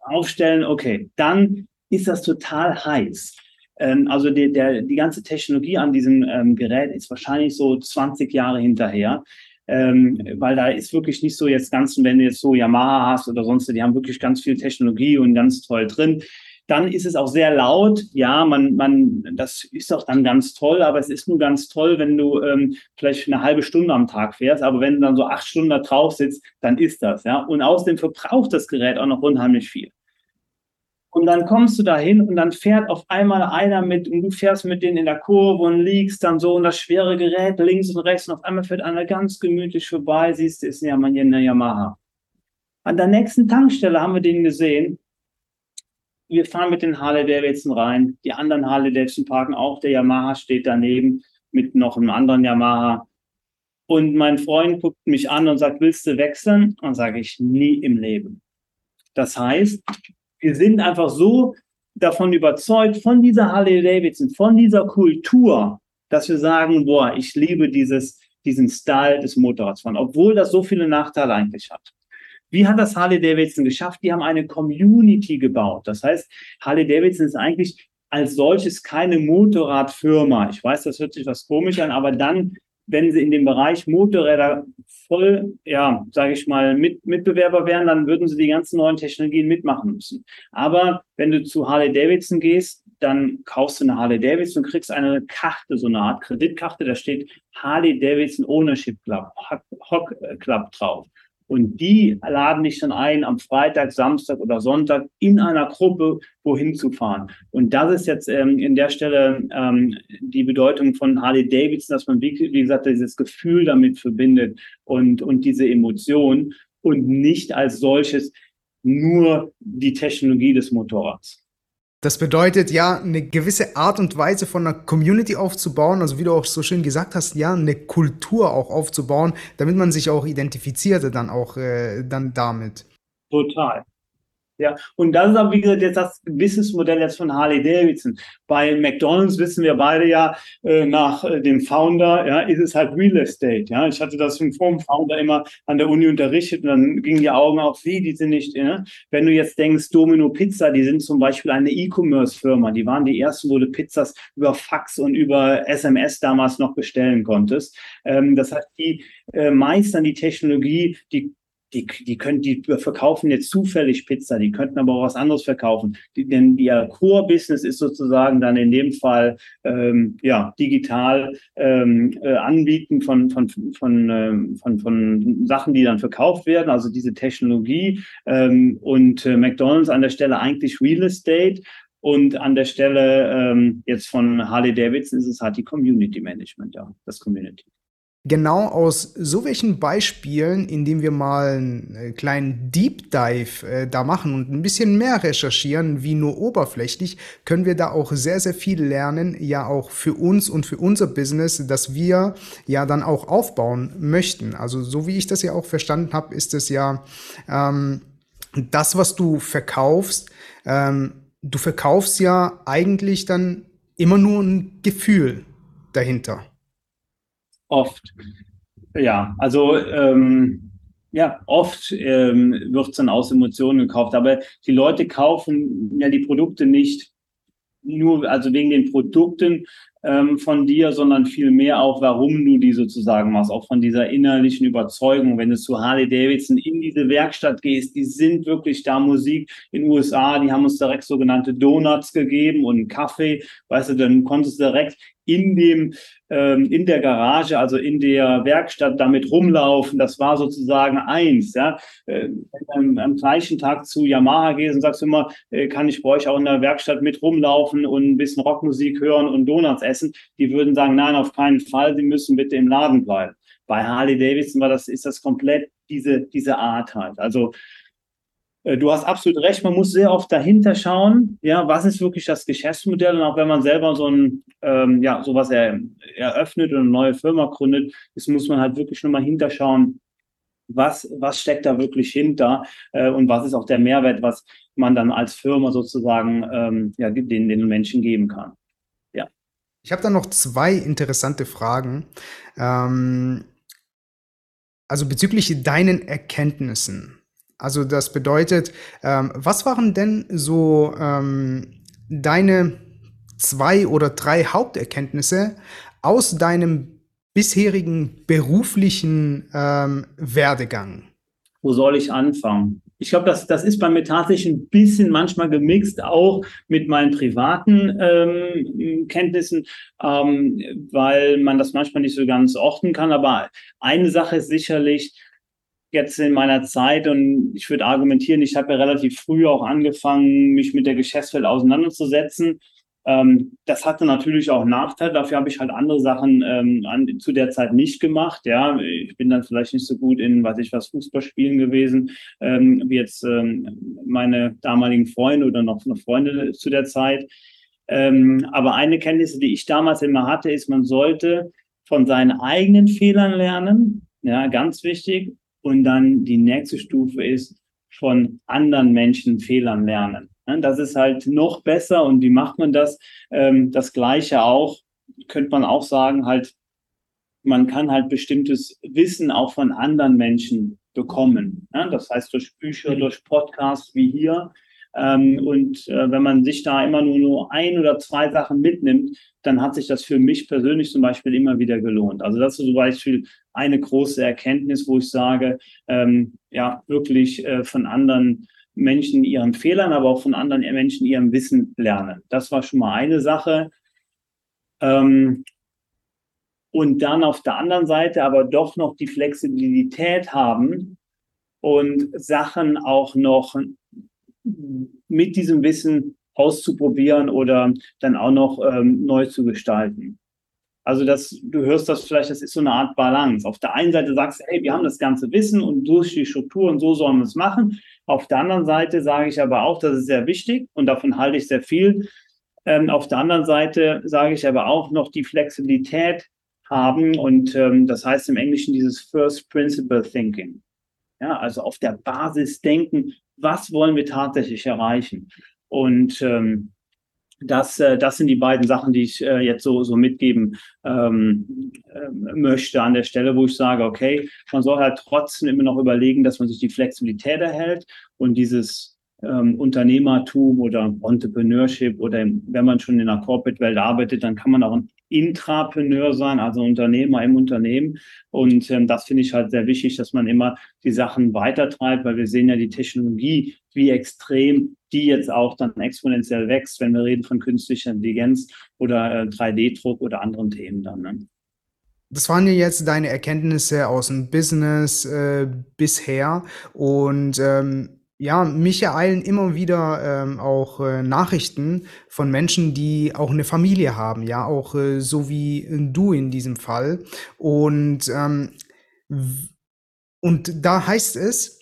aufstellen, okay. Dann ist das total heiß. Ähm, also die, der, die ganze Technologie an diesem ähm, Gerät ist wahrscheinlich so 20 Jahre hinterher. Ähm, weil da ist wirklich nicht so jetzt ganz, wenn du jetzt so Yamaha hast oder sonst, die haben wirklich ganz viel Technologie und ganz toll drin. Dann ist es auch sehr laut. Ja, man, man, das ist auch dann ganz toll, aber es ist nur ganz toll, wenn du ähm, vielleicht eine halbe Stunde am Tag fährst, aber wenn du dann so acht Stunden da drauf sitzt, dann ist das, ja. Und außerdem verbraucht das Gerät auch noch unheimlich viel. Und dann kommst du dahin und dann fährt auf einmal einer mit und du fährst mit denen in der Kurve und liegst dann so und das schwere Gerät links und rechts und auf einmal fährt einer ganz gemütlich vorbei, siehst du, ist eine Yamaha. An der nächsten Tankstelle haben wir den gesehen. wir fahren mit den Harley Davidson rein. Die anderen Harley Davidson parken auch. Der Yamaha steht daneben mit noch einem anderen Yamaha. Und mein Freund guckt mich an und sagt, willst du wechseln? Und sage ich, nie im Leben. Das heißt, wir sind einfach so davon überzeugt, von dieser Harley Davidson, von dieser Kultur, dass wir sagen, boah, ich liebe dieses, diesen Style des Motorradfahren, obwohl das so viele Nachteile eigentlich hat. Wie hat das Harley Davidson geschafft? Die haben eine Community gebaut. Das heißt, Harley Davidson ist eigentlich als solches keine Motorradfirma. Ich weiß, das hört sich was komisch an, aber dann, wenn sie in dem Bereich Motorräder voll, ja, sage ich mal, mit, Mitbewerber wären, dann würden sie die ganzen neuen Technologien mitmachen müssen. Aber wenn du zu Harley Davidson gehst, dann kaufst du eine Harley Davidson und kriegst eine Karte, so eine Art Kreditkarte, da steht Harley Davidson Ownership Club, Hock Club drauf. Und die laden dich dann ein, am Freitag, Samstag oder Sonntag in einer Gruppe wohin zu fahren. Und das ist jetzt ähm, in der Stelle ähm, die Bedeutung von Harley Davidson, dass man, wie, wie gesagt, dieses Gefühl damit verbindet und, und diese Emotion und nicht als solches nur die Technologie des Motorrads. Das bedeutet ja, eine gewisse Art und Weise von einer Community aufzubauen, also wie du auch so schön gesagt hast, ja, eine Kultur auch aufzubauen, damit man sich auch identifizierte dann auch äh, dann damit. Total. Ja, und das ist aber, wie gesagt, jetzt das Businessmodell jetzt von Harley Davidson. Bei McDonalds wissen wir beide ja, äh, nach äh, dem Founder, ja, ist es halt Real Estate. Ja, ich hatte das vom Founder immer an der Uni unterrichtet und dann gingen die Augen auf, wie, die sind nicht, ja? wenn du jetzt denkst, Domino Pizza, die sind zum Beispiel eine E-Commerce-Firma, die waren die ersten, wo du Pizzas über Fax und über SMS damals noch bestellen konntest. Ähm, das heißt, die äh, meistern die Technologie, die die, die können, die verkaufen jetzt zufällig Pizza, die könnten aber auch was anderes verkaufen. Die, denn ihr Core-Business ist sozusagen dann in dem Fall ähm, ja digital ähm, äh, Anbieten von von von, ähm, von von Sachen, die dann verkauft werden, also diese Technologie ähm, und äh, McDonald's an der Stelle eigentlich Real Estate und an der Stelle ähm, jetzt von Harley Davidson ist es halt die Community Management, ja, das Community genau aus so welchen Beispielen, indem wir mal einen äh, kleinen Deep Dive äh, da machen und ein bisschen mehr recherchieren, wie nur oberflächlich, können wir da auch sehr, sehr viel lernen, ja auch für uns und für unser Business, das wir ja dann auch aufbauen möchten. Also so wie ich das ja auch verstanden habe, ist es ja ähm, das, was du verkaufst, ähm, du verkaufst ja eigentlich dann immer nur ein Gefühl dahinter. Oft. Ja, also ähm, ja, oft ähm, wird es dann aus Emotionen gekauft, aber die Leute kaufen ja die Produkte nicht nur, also wegen den Produkten ähm, von dir, sondern vielmehr auch, warum du die sozusagen machst, auch von dieser innerlichen Überzeugung. Wenn du zu Harley Davidson in diese Werkstatt gehst, die sind wirklich da Musik in den USA, die haben uns direkt sogenannte Donuts gegeben und einen Kaffee, weißt du, dann konntest du direkt in dem ähm, in der Garage, also in der Werkstatt damit rumlaufen. Das war sozusagen eins. Ja. Äh, am, am, gleichen Tag zu Yamaha gehst und sagst immer, äh, kann ich bei euch auch in der Werkstatt mit rumlaufen und ein bisschen Rockmusik hören und Donuts essen? Die würden sagen, nein, auf keinen Fall, sie müssen bitte im Laden bleiben. Bei Harley Davidson war das, ist das komplett diese, diese Art halt. Also du hast absolut recht, man muss sehr oft dahinter schauen, ja, was ist wirklich das Geschäftsmodell und auch wenn man selber so ein, ähm, ja, sowas er, eröffnet und eine neue Firma gründet, ist, muss man halt wirklich nochmal hinterschauen, was, was steckt da wirklich hinter äh, und was ist auch der Mehrwert, was man dann als Firma sozusagen ähm, ja, den, den Menschen geben kann. Ja. Ich habe da noch zwei interessante Fragen. Ähm, also bezüglich deinen Erkenntnissen. Also das bedeutet, ähm, was waren denn so ähm, deine zwei oder drei Haupterkenntnisse aus deinem bisherigen beruflichen ähm, Werdegang? Wo soll ich anfangen? Ich glaube, das, das ist bei mir tatsächlich ein bisschen manchmal gemixt, auch mit meinen privaten ähm, Kenntnissen, ähm, weil man das manchmal nicht so ganz orten kann. Aber eine Sache ist sicherlich, jetzt in meiner Zeit und ich würde argumentieren, ich habe ja relativ früh auch angefangen, mich mit der Geschäftswelt auseinanderzusetzen. Ähm, das hatte natürlich auch Nachteile. Dafür habe ich halt andere Sachen ähm, an, zu der Zeit nicht gemacht. Ja, ich bin dann vielleicht nicht so gut in, weiß ich was, Fußballspielen gewesen, ähm, wie jetzt ähm, meine damaligen Freunde oder noch, noch Freunde zu der Zeit. Ähm, aber eine Kenntnis, die ich damals immer hatte, ist, man sollte von seinen eigenen Fehlern lernen. Ja, ganz wichtig. Und dann die nächste Stufe ist, von anderen Menschen Fehlern lernen. Das ist halt noch besser. Und wie macht man das? Ähm, das Gleiche auch, könnte man auch sagen, halt, man kann halt bestimmtes Wissen auch von anderen Menschen bekommen. Das heißt durch Bücher, durch Podcasts wie hier. Ähm, und äh, wenn man sich da immer nur, nur ein oder zwei Sachen mitnimmt, dann hat sich das für mich persönlich zum Beispiel immer wieder gelohnt. Also das ist zum Beispiel eine große Erkenntnis, wo ich sage, ähm, ja, wirklich äh, von anderen Menschen ihren Fehlern, aber auch von anderen Menschen ihrem Wissen lernen. Das war schon mal eine Sache. Ähm, und dann auf der anderen Seite aber doch noch die Flexibilität haben und Sachen auch noch mit diesem Wissen auszuprobieren oder dann auch noch ähm, neu zu gestalten. Also das, du hörst das vielleicht, das ist so eine Art Balance. Auf der einen Seite sagst du, hey, wir haben das ganze Wissen und durch die Struktur und so sollen wir es machen. Auf der anderen Seite sage ich aber auch, das ist sehr wichtig und davon halte ich sehr viel. Ähm, auf der anderen Seite sage ich aber auch noch die Flexibilität haben und ähm, das heißt im Englischen dieses First Principle Thinking. Ja, also auf der Basis denken, was wollen wir tatsächlich erreichen? Und ähm, das, äh, das sind die beiden Sachen, die ich äh, jetzt so, so mitgeben ähm, äh, möchte an der Stelle, wo ich sage, okay, man soll halt trotzdem immer noch überlegen, dass man sich die Flexibilität erhält und dieses ähm, Unternehmertum oder Entrepreneurship oder wenn man schon in der Corporate-Welt arbeitet, dann kann man auch ein Intrapreneur sein, also Unternehmer im Unternehmen. Und ähm, das finde ich halt sehr wichtig, dass man immer die Sachen weitertreibt, weil wir sehen ja die Technologie, wie extrem die jetzt auch dann exponentiell wächst, wenn wir reden von künstlicher Intelligenz oder äh, 3D-Druck oder anderen Themen dann. Ne? Das waren ja jetzt deine Erkenntnisse aus dem Business äh, bisher und ähm, ja, mich ereilen immer wieder ähm, auch äh, Nachrichten von Menschen, die auch eine Familie haben, ja, auch äh, so wie du in diesem Fall. Und, ähm, und da heißt es,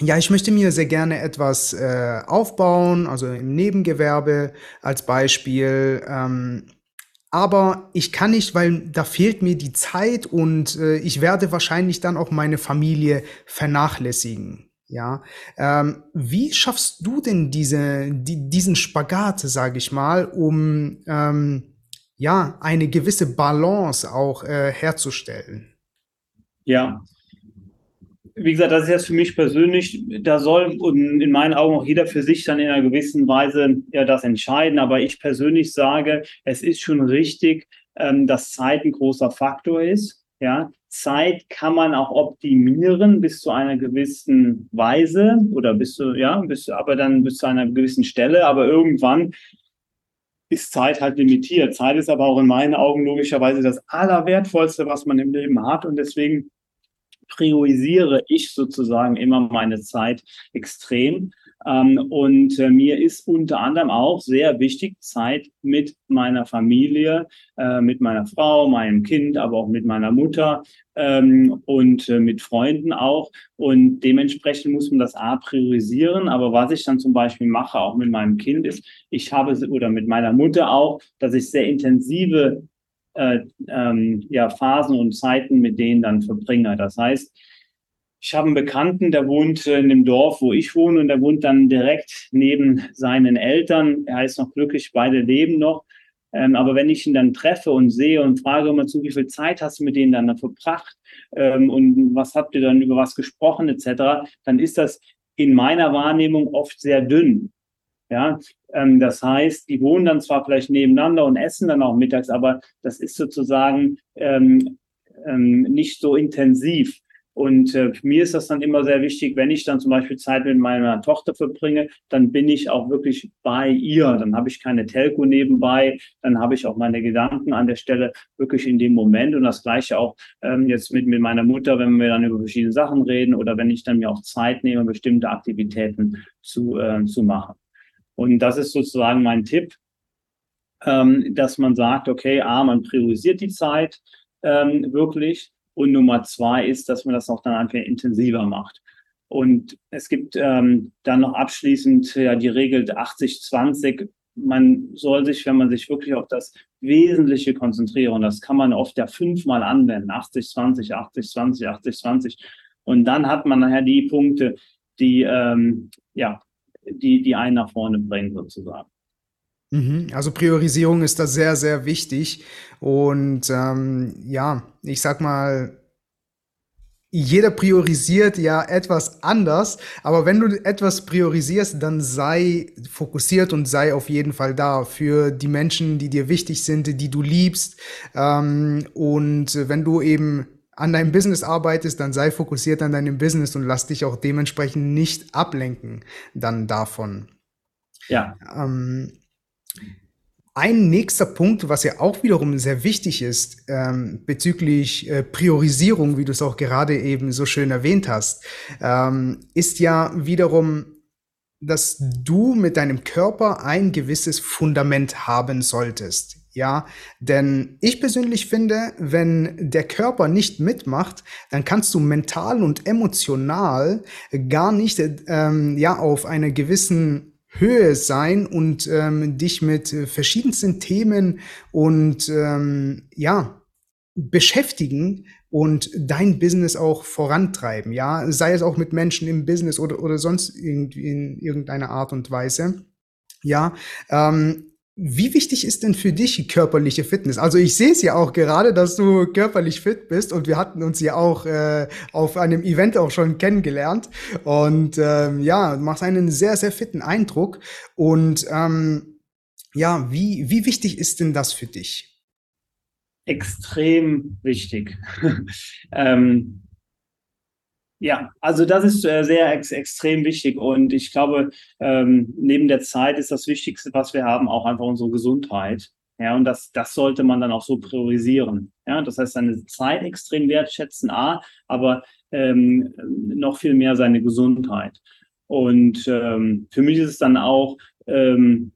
ja, ich möchte mir sehr gerne etwas äh, aufbauen, also im Nebengewerbe als Beispiel. Ähm, aber ich kann nicht, weil da fehlt mir die Zeit und äh, ich werde wahrscheinlich dann auch meine Familie vernachlässigen. Ja, ähm, wie schaffst du denn diese, die, diesen Spagat, sage ich mal, um ähm, ja eine gewisse Balance auch äh, herzustellen? Ja, wie gesagt, das ist jetzt für mich persönlich, da soll in meinen Augen auch jeder für sich dann in einer gewissen Weise ja das entscheiden. Aber ich persönlich sage, es ist schon richtig, ähm, dass Zeit ein großer Faktor ist. Ja, Zeit kann man auch optimieren bis zu einer gewissen Weise oder bis zu, ja, bis, aber dann bis zu einer gewissen Stelle. Aber irgendwann ist Zeit halt limitiert. Zeit ist aber auch in meinen Augen logischerweise das Allerwertvollste, was man im Leben hat. Und deswegen priorisiere ich sozusagen immer meine Zeit extrem. Ähm, und äh, mir ist unter anderem auch sehr wichtig, Zeit mit meiner Familie, äh, mit meiner Frau, meinem Kind, aber auch mit meiner Mutter ähm, und äh, mit Freunden auch. Und dementsprechend muss man das A priorisieren. Aber was ich dann zum Beispiel mache, auch mit meinem Kind, ist, ich habe, oder mit meiner Mutter auch, dass ich sehr intensive äh, ähm, ja, Phasen und Zeiten mit denen dann verbringe. Das heißt, ich habe einen Bekannten, der wohnt in dem Dorf, wo ich wohne, und der wohnt dann direkt neben seinen Eltern. Er heißt noch glücklich, beide leben noch. Ähm, aber wenn ich ihn dann treffe und sehe und frage immer zu, wie viel Zeit hast du mit denen dann verbracht ähm, und was habt ihr dann über was gesprochen etc., dann ist das in meiner Wahrnehmung oft sehr dünn. Ja, ähm, das heißt, die wohnen dann zwar vielleicht nebeneinander und essen dann auch mittags, aber das ist sozusagen ähm, ähm, nicht so intensiv. Und äh, mir ist das dann immer sehr wichtig, wenn ich dann zum Beispiel Zeit mit meiner Tochter verbringe, dann bin ich auch wirklich bei ihr. Dann habe ich keine Telco nebenbei, dann habe ich auch meine Gedanken an der Stelle wirklich in dem Moment. Und das gleiche auch ähm, jetzt mit, mit meiner Mutter, wenn wir dann über verschiedene Sachen reden oder wenn ich dann mir auch Zeit nehme, bestimmte Aktivitäten zu, äh, zu machen. Und das ist sozusagen mein Tipp. ähm, dass man sagt, okay, A, man priorisiert die Zeit ähm, wirklich und Nummer zwei ist, dass man das auch dann einfach intensiver macht. Und es gibt ähm, dann noch abschließend ja die Regel 80-20. Man soll sich, wenn man sich wirklich auf das Wesentliche konzentrieren, das kann man oft ja fünfmal anwenden, 80-20, 80-20, 80-20. Und dann hat man nachher die Punkte, die, ähm, ja, die, die einen nach vorne bringen sozusagen. Mhm. Also Priorisierung ist da sehr, sehr wichtig. Und ähm, ja, ich sag mal, jeder priorisiert ja etwas anders, aber wenn du etwas priorisierst, dann sei fokussiert und sei auf jeden Fall da für die Menschen, die dir wichtig sind, die du liebst. Ähm, und wenn du eben an deinem Business arbeitest, dann sei fokussiert an deinem Business und lass dich auch dementsprechend nicht ablenken dann davon. Ja. Ähm, ein nächster Punkt, was ja auch wiederum sehr wichtig ist, ähm, bezüglich äh, Priorisierung, wie du es auch gerade eben so schön erwähnt hast, ähm, ist ja wiederum, dass du mit deinem Körper ein gewisses Fundament haben solltest. Ja, denn ich persönlich finde, wenn der Körper nicht mitmacht, dann kannst du mental und emotional gar nicht ähm, ja auf einer gewissen Höhe sein und ähm, dich mit äh, verschiedensten Themen und ähm, ja beschäftigen und dein Business auch vorantreiben, ja, sei es auch mit Menschen im Business oder oder sonst irgendwie in irgendeiner Art und Weise, ja, ähm, wie wichtig ist denn für dich körperliche Fitness? Also ich sehe es ja auch gerade, dass du körperlich fit bist und wir hatten uns ja auch äh, auf einem Event auch schon kennengelernt und ähm, ja, machst einen sehr, sehr fitten Eindruck und ähm, ja, wie, wie wichtig ist denn das für dich? Extrem wichtig. ähm, ja, also das ist äh, sehr ex extrem wichtig und ich glaube, ähm, neben der Zeit ist das Wichtigste, was wir haben, auch einfach unsere Gesundheit. Ja, und das, das sollte man dann auch so priorisieren. Ja, das heißt, seine Zeit extrem wertschätzen, A, aber ähm, noch viel mehr seine Gesundheit. Und ähm, für mich ist es dann auch ähm,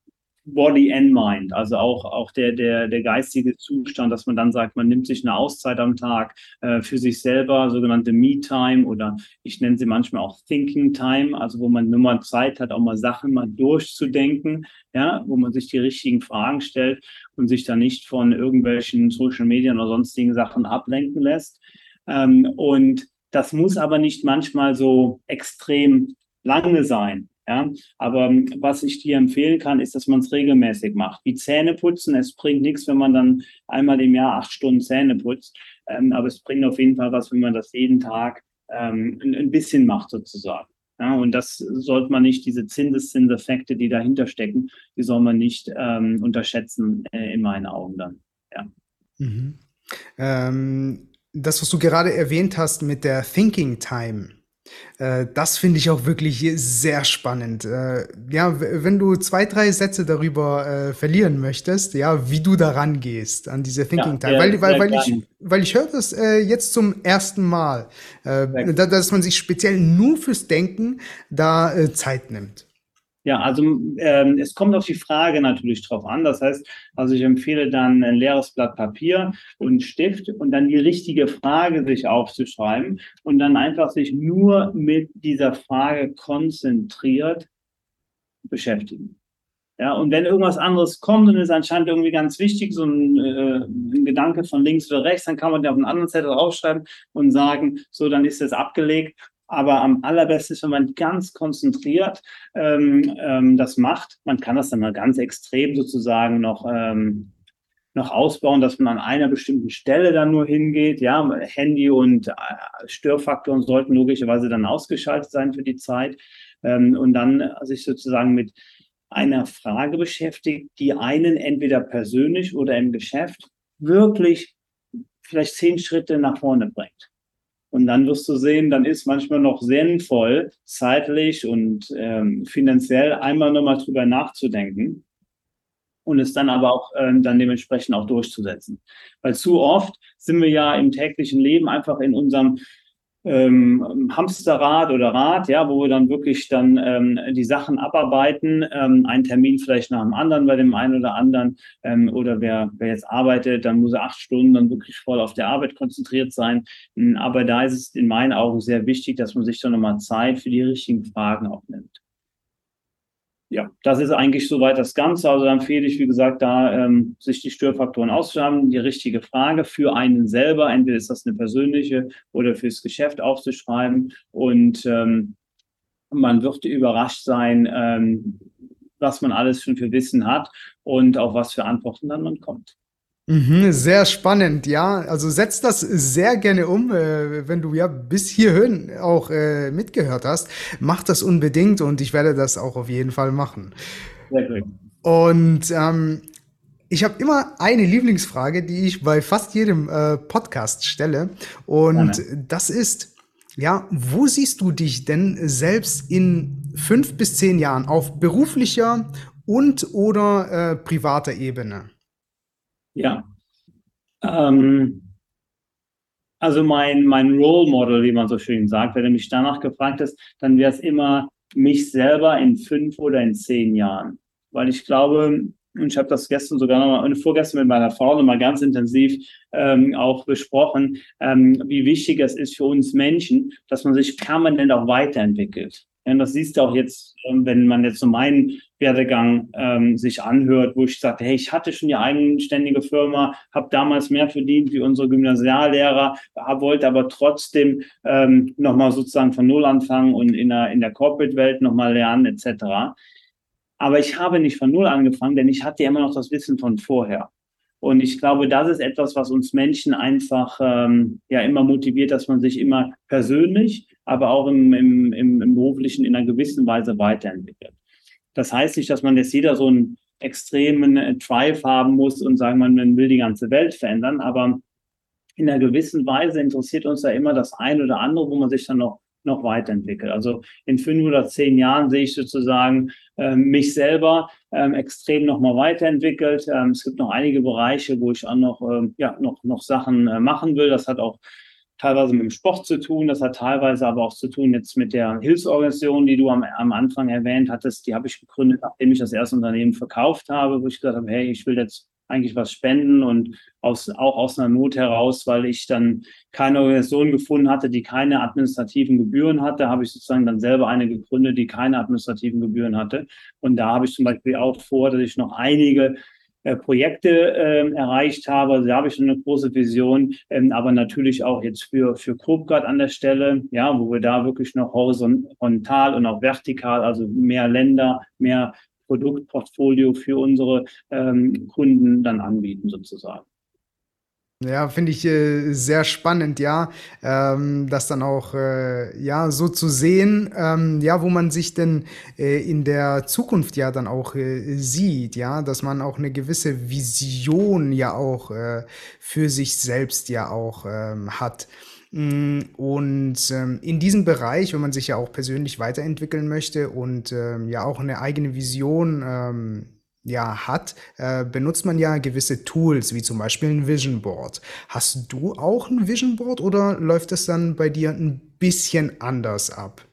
Body and Mind, also auch, auch der, der, der geistige Zustand, dass man dann sagt, man nimmt sich eine Auszeit am Tag äh, für sich selber, sogenannte Me-Time oder ich nenne sie manchmal auch Thinking Time, also wo man nur mal Zeit hat, auch mal Sachen mal durchzudenken, ja, wo man sich die richtigen Fragen stellt und sich dann nicht von irgendwelchen Social Media oder sonstigen Sachen ablenken lässt. Ähm, und das muss aber nicht manchmal so extrem lange sein. Ja, aber ähm, was ich dir empfehlen kann, ist, dass man es regelmäßig macht. Wie Zähne putzen. Es bringt nichts, wenn man dann einmal im Jahr acht Stunden Zähne putzt. Ähm, aber es bringt auf jeden Fall was, wenn man das jeden Tag ähm, ein, ein, bisschen macht, sozusagen. Ja, und das sollte man nicht, diese Zinseszinseffekte, die dahinter stecken, die soll man nicht ähm, unterschätzen, äh, in meinen Augen dann. Ja. Mhm. Ähm, das, was du gerade erwähnt hast mit der Thinking Time, äh, das finde ich auch wirklich sehr spannend. Äh, ja, wenn du zwei, drei Sätze darüber äh, verlieren möchtest, ja, wie du daran gehst an diese Thinking ja, Time, weil, weil, weil, ich, weil ich höre das jetzt zum ersten Mal, dass man sich speziell nur fürs Denken da Zeit nimmt. Ja, also ähm, es kommt auf die Frage natürlich drauf an. Das heißt, also ich empfehle dann ein leeres Blatt Papier und Stift und dann die richtige Frage sich aufzuschreiben und dann einfach sich nur mit dieser Frage konzentriert beschäftigen. Ja, und wenn irgendwas anderes kommt und ist anscheinend irgendwie ganz wichtig, so ein, äh, ein Gedanke von links oder rechts, dann kann man den auf einen anderen Zettel aufschreiben und sagen, so, dann ist das abgelegt aber am allerbesten ist, wenn man ganz konzentriert ähm, ähm, das macht. Man kann das dann mal ganz extrem sozusagen noch, ähm, noch ausbauen, dass man an einer bestimmten Stelle dann nur hingeht. Ja, Handy und äh, Störfaktoren sollten logischerweise dann ausgeschaltet sein für die Zeit. Ähm, und dann sich sozusagen mit einer Frage beschäftigt, die einen entweder persönlich oder im Geschäft wirklich vielleicht zehn Schritte nach vorne bringt. Und dann wirst du sehen, dann ist manchmal noch sinnvoll, zeitlich und ähm, finanziell einmal nochmal drüber nachzudenken und es dann aber auch ähm, dann dementsprechend auch durchzusetzen. Weil zu oft sind wir ja im täglichen Leben einfach in unserem ähm, Hamsterrad oder Rad, ja, wo wir dann wirklich dann ähm, die Sachen abarbeiten, ähm, einen Termin vielleicht nach dem anderen bei dem einen oder anderen ähm, oder wer, wer jetzt arbeitet, dann muss er acht Stunden dann wirklich voll auf der Arbeit konzentriert sein. Ähm, aber da ist es in meinen Augen sehr wichtig, dass man sich dann nochmal Zeit für die richtigen Fragen auch nimmt ja, das ist eigentlich soweit das Ganze. Also empfehle ich, wie gesagt, da ähm, sich die Störfaktoren auszuschreiben, die richtige Frage für einen selber, entweder ist das eine persönliche oder fürs Geschäft aufzuschreiben. Und ähm, man wird überrascht sein, ähm, was man alles schon für Wissen hat und auf was für Antworten dann man kommt. Mhm, sehr spannend, ja. Also setz das sehr gerne um, äh, wenn du ja bis hierhin auch äh, mitgehört hast. Mach das unbedingt und ich werde das auch auf jeden Fall machen. Sehr gut. Und ähm, ich habe immer eine Lieblingsfrage, die ich bei fast jedem äh, Podcast stelle. Und Gerne. das ist, ja, wo siehst du dich denn selbst in fünf bis zehn Jahren auf beruflicher und oder äh, privater Ebene? Ja. Ähm, also mein, mein Role Model, wie man so schön sagt, wenn du mich danach gefragt hast, dann wäre es immer mich selber in fünf oder in zehn Jahren. Weil ich glaube, und ich habe das gestern sogar noch mal, vorgestern mit meiner Frau noch mal ganz intensiv ähm, auch besprochen, ähm, wie wichtig es ist für uns Menschen, dass man sich permanent auch weiterentwickelt. Und das siehst du auch jetzt, ähm, wenn man jetzt so meinen Werdegang ähm, sich anhört, wo ich sagte, hey, ich hatte schon die eigenständige Firma, habe damals mehr verdient wie unsere Gymnasiallehrer, wollte aber trotzdem ähm, nochmal sozusagen von Null anfangen und in der, in der Corporate-Welt nochmal lernen etc. Aber ich habe nicht von Null angefangen, denn ich hatte immer noch das Wissen von vorher. Und ich glaube, das ist etwas, was uns Menschen einfach ähm, ja immer motiviert, dass man sich immer persönlich, aber auch im, im, im, beruflichen in einer gewissen Weise weiterentwickelt. Das heißt nicht, dass man jetzt jeder so einen extremen äh, Drive haben muss und sagen, man will die ganze Welt verändern, aber in einer gewissen Weise interessiert uns ja immer das eine oder andere, wo man sich dann noch noch weiterentwickelt. Also in fünf oder zehn Jahren sehe ich sozusagen ähm, mich selber ähm, extrem nochmal weiterentwickelt. Ähm, es gibt noch einige Bereiche, wo ich auch noch, ähm, ja, noch, noch Sachen äh, machen will. Das hat auch teilweise mit dem Sport zu tun, das hat teilweise aber auch zu tun jetzt mit der Hilfsorganisation, die du am, am Anfang erwähnt hattest. Die habe ich gegründet, nachdem ich das erste Unternehmen verkauft habe, wo ich gesagt habe, hey, ich will jetzt eigentlich was spenden und aus, auch aus einer Not heraus, weil ich dann keine Organisation gefunden hatte, die keine administrativen Gebühren hatte, habe ich sozusagen dann selber eine gegründet, die keine administrativen Gebühren hatte. Und da habe ich zum Beispiel auch vor, dass ich noch einige äh, Projekte äh, erreicht habe. Also da habe ich schon eine große Vision, ähm, aber natürlich auch jetzt für, für Kobgard an der Stelle, ja, wo wir da wirklich noch horizontal und auch vertikal, also mehr Länder, mehr Produktportfolio für unsere ähm, Kunden dann anbieten sozusagen. Ja, finde ich äh, sehr spannend, ja, ähm, das dann auch äh, ja so zu sehen, ähm, ja, wo man sich denn äh, in der Zukunft ja dann auch äh, sieht, ja, dass man auch eine gewisse Vision ja auch äh, für sich selbst ja auch ähm, hat. Mm, und ähm, in diesem Bereich, wenn man sich ja auch persönlich weiterentwickeln möchte und ähm, ja auch eine eigene Vision ähm, ja, hat, äh, benutzt man ja gewisse Tools, wie zum Beispiel ein Vision Board. Hast du auch ein Vision Board oder läuft es dann bei dir ein bisschen anders ab?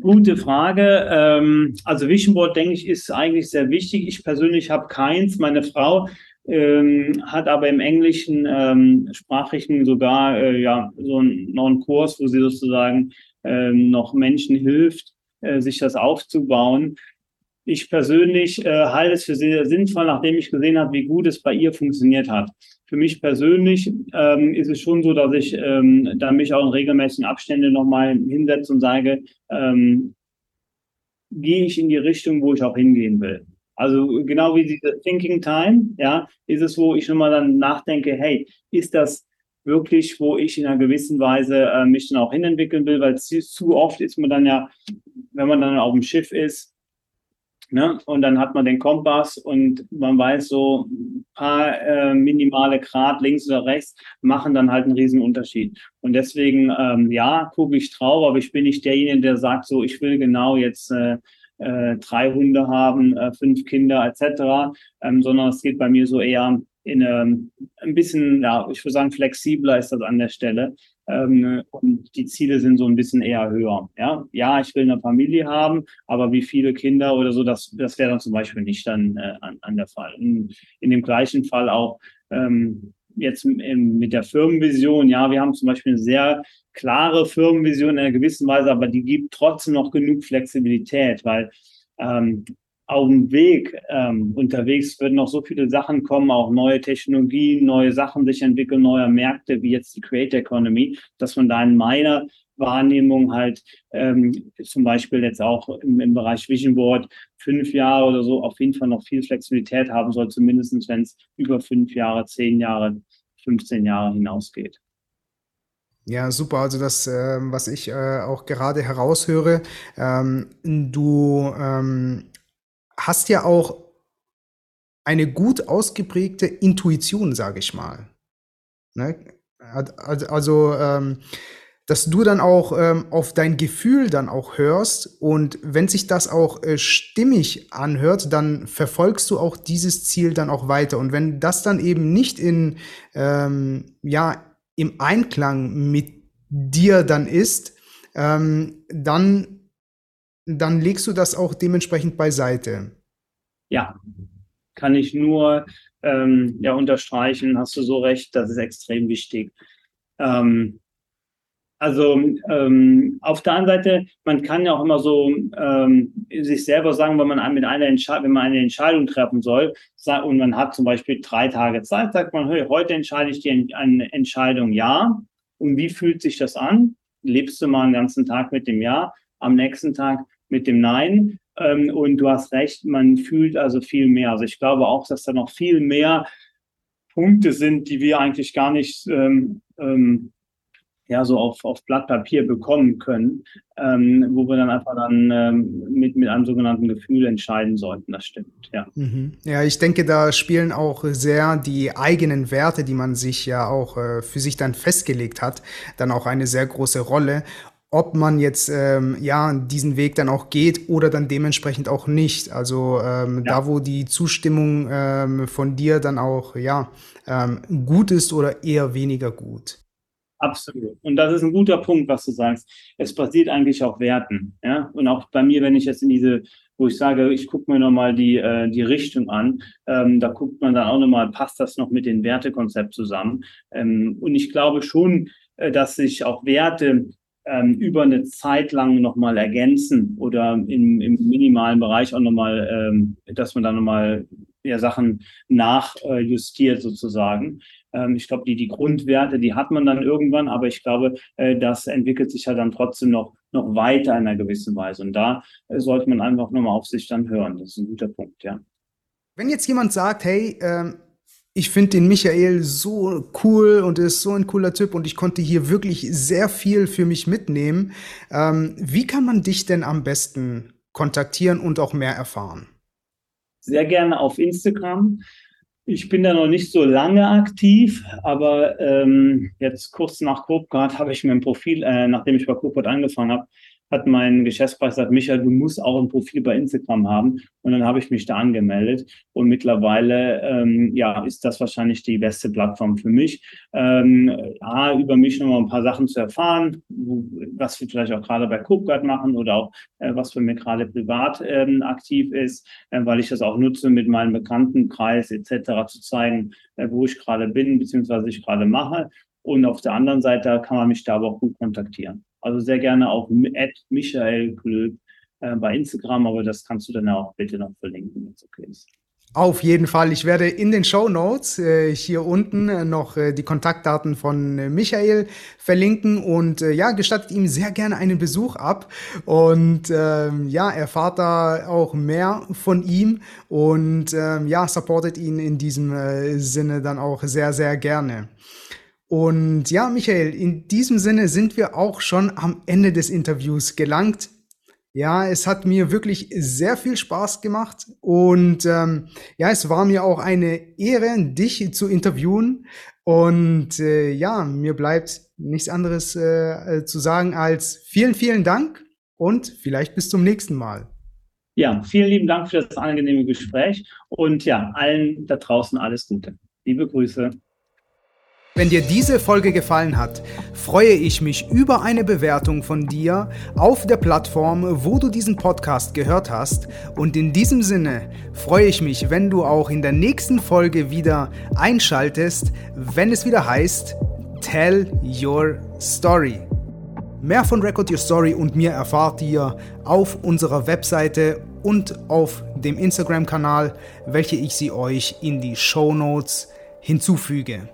Gute Frage. Also Vision Board, denke ich, ist eigentlich sehr wichtig. Ich persönlich habe keins. Meine Frau ähm, hat aber im englischen ähm, Sprachlichen sogar äh, ja so ein, noch einen Kurs, wo sie sozusagen ähm, noch Menschen hilft, äh, sich das aufzubauen. Ich persönlich äh, halte es für sehr sinnvoll, nachdem ich gesehen habe, wie gut es bei ihr funktioniert hat. Für mich persönlich ähm, ist es schon so, dass ich ähm, da mich auch in regelmäßigen Abständen nochmal hinsetze und sage, ähm, gehe ich in die Richtung, wo ich auch hingehen will. Also genau wie diese Thinking Time, ja, ist es, wo ich nochmal dann nachdenke, hey, ist das wirklich, wo ich in einer gewissen Weise äh, mich dann auch hinentwickeln will, weil zu, zu oft ist man dann ja, wenn man dann auf dem Schiff ist, Ne? Und dann hat man den Kompass und man weiß so, ein paar äh, minimale Grad links oder rechts machen dann halt einen riesen Unterschied. Und deswegen, ähm, ja, gucke ich drauf, aber ich bin nicht derjenige, der sagt so, ich will genau jetzt äh, äh, drei Hunde haben, äh, fünf Kinder etc., ähm, sondern es geht bei mir so eher in ähm, ein bisschen, ja, ich würde sagen, flexibler ist das an der Stelle. Ähm, und die Ziele sind so ein bisschen eher höher. Ja, ja, ich will eine Familie haben, aber wie viele Kinder oder so, das, das wäre dann zum Beispiel nicht dann äh, an, an der Fall. In, in dem gleichen Fall auch ähm, jetzt mit der Firmenvision, ja, wir haben zum Beispiel eine sehr klare Firmenvision in einer gewissen Weise, aber die gibt trotzdem noch genug Flexibilität, weil ähm, auf dem Weg ähm, unterwegs würden noch so viele Sachen kommen, auch neue Technologien, neue Sachen sich entwickeln, neue Märkte, wie jetzt die Creator Economy, dass man da in meiner Wahrnehmung halt ähm, zum Beispiel jetzt auch im, im Bereich Vision Board fünf Jahre oder so auf jeden Fall noch viel Flexibilität haben soll, zumindest wenn es über fünf Jahre, zehn Jahre, 15 Jahre hinausgeht. Ja, super. Also das, äh, was ich äh, auch gerade heraushöre, ähm, du ähm, hast ja auch eine gut ausgeprägte Intuition, sage ich mal. Ne? Also, ähm, dass du dann auch ähm, auf dein Gefühl dann auch hörst und wenn sich das auch äh, stimmig anhört, dann verfolgst du auch dieses Ziel dann auch weiter. Und wenn das dann eben nicht in, ähm, ja, im Einklang mit dir dann ist, ähm, dann, dann legst du das auch dementsprechend beiseite. Ja, kann ich nur ähm, ja, unterstreichen, hast du so recht, das ist extrem wichtig. Ähm, also ähm, auf der anderen Seite, man kann ja auch immer so ähm, sich selber sagen, wenn man mit einer wenn man eine Entscheidung treffen soll, und man hat zum Beispiel drei Tage Zeit, sagt man, hey, heute entscheide ich die eine Entscheidung ja. Und wie fühlt sich das an? Lebst du mal einen ganzen Tag mit dem Ja, am nächsten Tag mit dem Nein? Ähm, und du hast recht, man fühlt also viel mehr. Also ich glaube auch, dass da noch viel mehr Punkte sind, die wir eigentlich gar nicht ähm, ähm, ja, so auf, auf Blatt Papier bekommen können, ähm, wo wir dann einfach dann ähm, mit, mit einem sogenannten Gefühl entscheiden sollten. Das stimmt, ja. Mhm. Ja, ich denke, da spielen auch sehr die eigenen Werte, die man sich ja auch äh, für sich dann festgelegt hat, dann auch eine sehr große Rolle ob man jetzt ähm, ja diesen Weg dann auch geht oder dann dementsprechend auch nicht. Also ähm, ja. da, wo die Zustimmung ähm, von dir dann auch ja ähm, gut ist oder eher weniger gut. Absolut. Und das ist ein guter Punkt, was du sagst. Es basiert eigentlich auf Werten. Ja? Und auch bei mir, wenn ich jetzt in diese, wo ich sage, ich gucke mir nochmal die, äh, die Richtung an, ähm, da guckt man dann auch nochmal, passt das noch mit dem Wertekonzept zusammen? Ähm, und ich glaube schon, äh, dass sich auch Werte ähm, über eine Zeit lang nochmal ergänzen oder im, im minimalen Bereich auch nochmal, ähm, dass man da nochmal ja, Sachen nachjustiert äh, sozusagen. Ähm, ich glaube, die, die Grundwerte, die hat man dann irgendwann, aber ich glaube, äh, das entwickelt sich ja dann trotzdem noch, noch weiter in einer gewissen Weise. Und da äh, sollte man einfach nochmal auf sich dann hören. Das ist ein guter Punkt, ja. Wenn jetzt jemand sagt, hey, ähm ich finde den Michael so cool und ist so ein cooler Typ und ich konnte hier wirklich sehr viel für mich mitnehmen. Ähm, wie kann man dich denn am besten kontaktieren und auch mehr erfahren? Sehr gerne auf Instagram. Ich bin da noch nicht so lange aktiv, aber ähm, jetzt kurz nach Copcard habe ich mir ein Profil, äh, nachdem ich bei Copcard angefangen habe, hat mein Geschäftspreis gesagt, Michael, du musst auch ein Profil bei Instagram haben. Und dann habe ich mich da angemeldet. Und mittlerweile, ähm, ja, ist das wahrscheinlich die beste Plattform für mich. Ähm, A, über mich nochmal ein paar Sachen zu erfahren, was wir vielleicht auch gerade bei Coopguard machen oder auch, äh, was für mir gerade privat ähm, aktiv ist, äh, weil ich das auch nutze, mit meinem Bekanntenkreis etc. zu zeigen, äh, wo ich gerade bin, beziehungsweise ich gerade mache. Und auf der anderen Seite kann man mich da aber auch gut kontaktieren. Also sehr gerne auch Michael Klöb äh, bei Instagram, aber das kannst du dann auch bitte noch verlinken, wenn es okay ist. Auf jeden Fall. Ich werde in den Show Notes äh, hier unten äh, noch äh, die Kontaktdaten von äh, Michael verlinken und äh, ja, gestattet ihm sehr gerne einen Besuch ab und ähm, ja, erfahrt da auch mehr von ihm und ähm, ja, supportet ihn in diesem äh, Sinne dann auch sehr, sehr gerne. Und ja, Michael, in diesem Sinne sind wir auch schon am Ende des Interviews gelangt. Ja, es hat mir wirklich sehr viel Spaß gemacht und ähm, ja, es war mir auch eine Ehre, dich zu interviewen. Und äh, ja, mir bleibt nichts anderes äh, äh zu sagen als vielen, vielen Dank und vielleicht bis zum nächsten Mal. Ja, vielen lieben Dank für das angenehme Gespräch und ja, allen da draußen alles Gute. Liebe Grüße. Wenn dir diese Folge gefallen hat, freue ich mich über eine Bewertung von dir auf der Plattform, wo du diesen Podcast gehört hast. Und in diesem Sinne freue ich mich, wenn du auch in der nächsten Folge wieder einschaltest, wenn es wieder heißt Tell Your Story. Mehr von Record Your Story und mir erfahrt ihr auf unserer Webseite und auf dem Instagram-Kanal, welche ich sie euch in die Show Notes hinzufüge.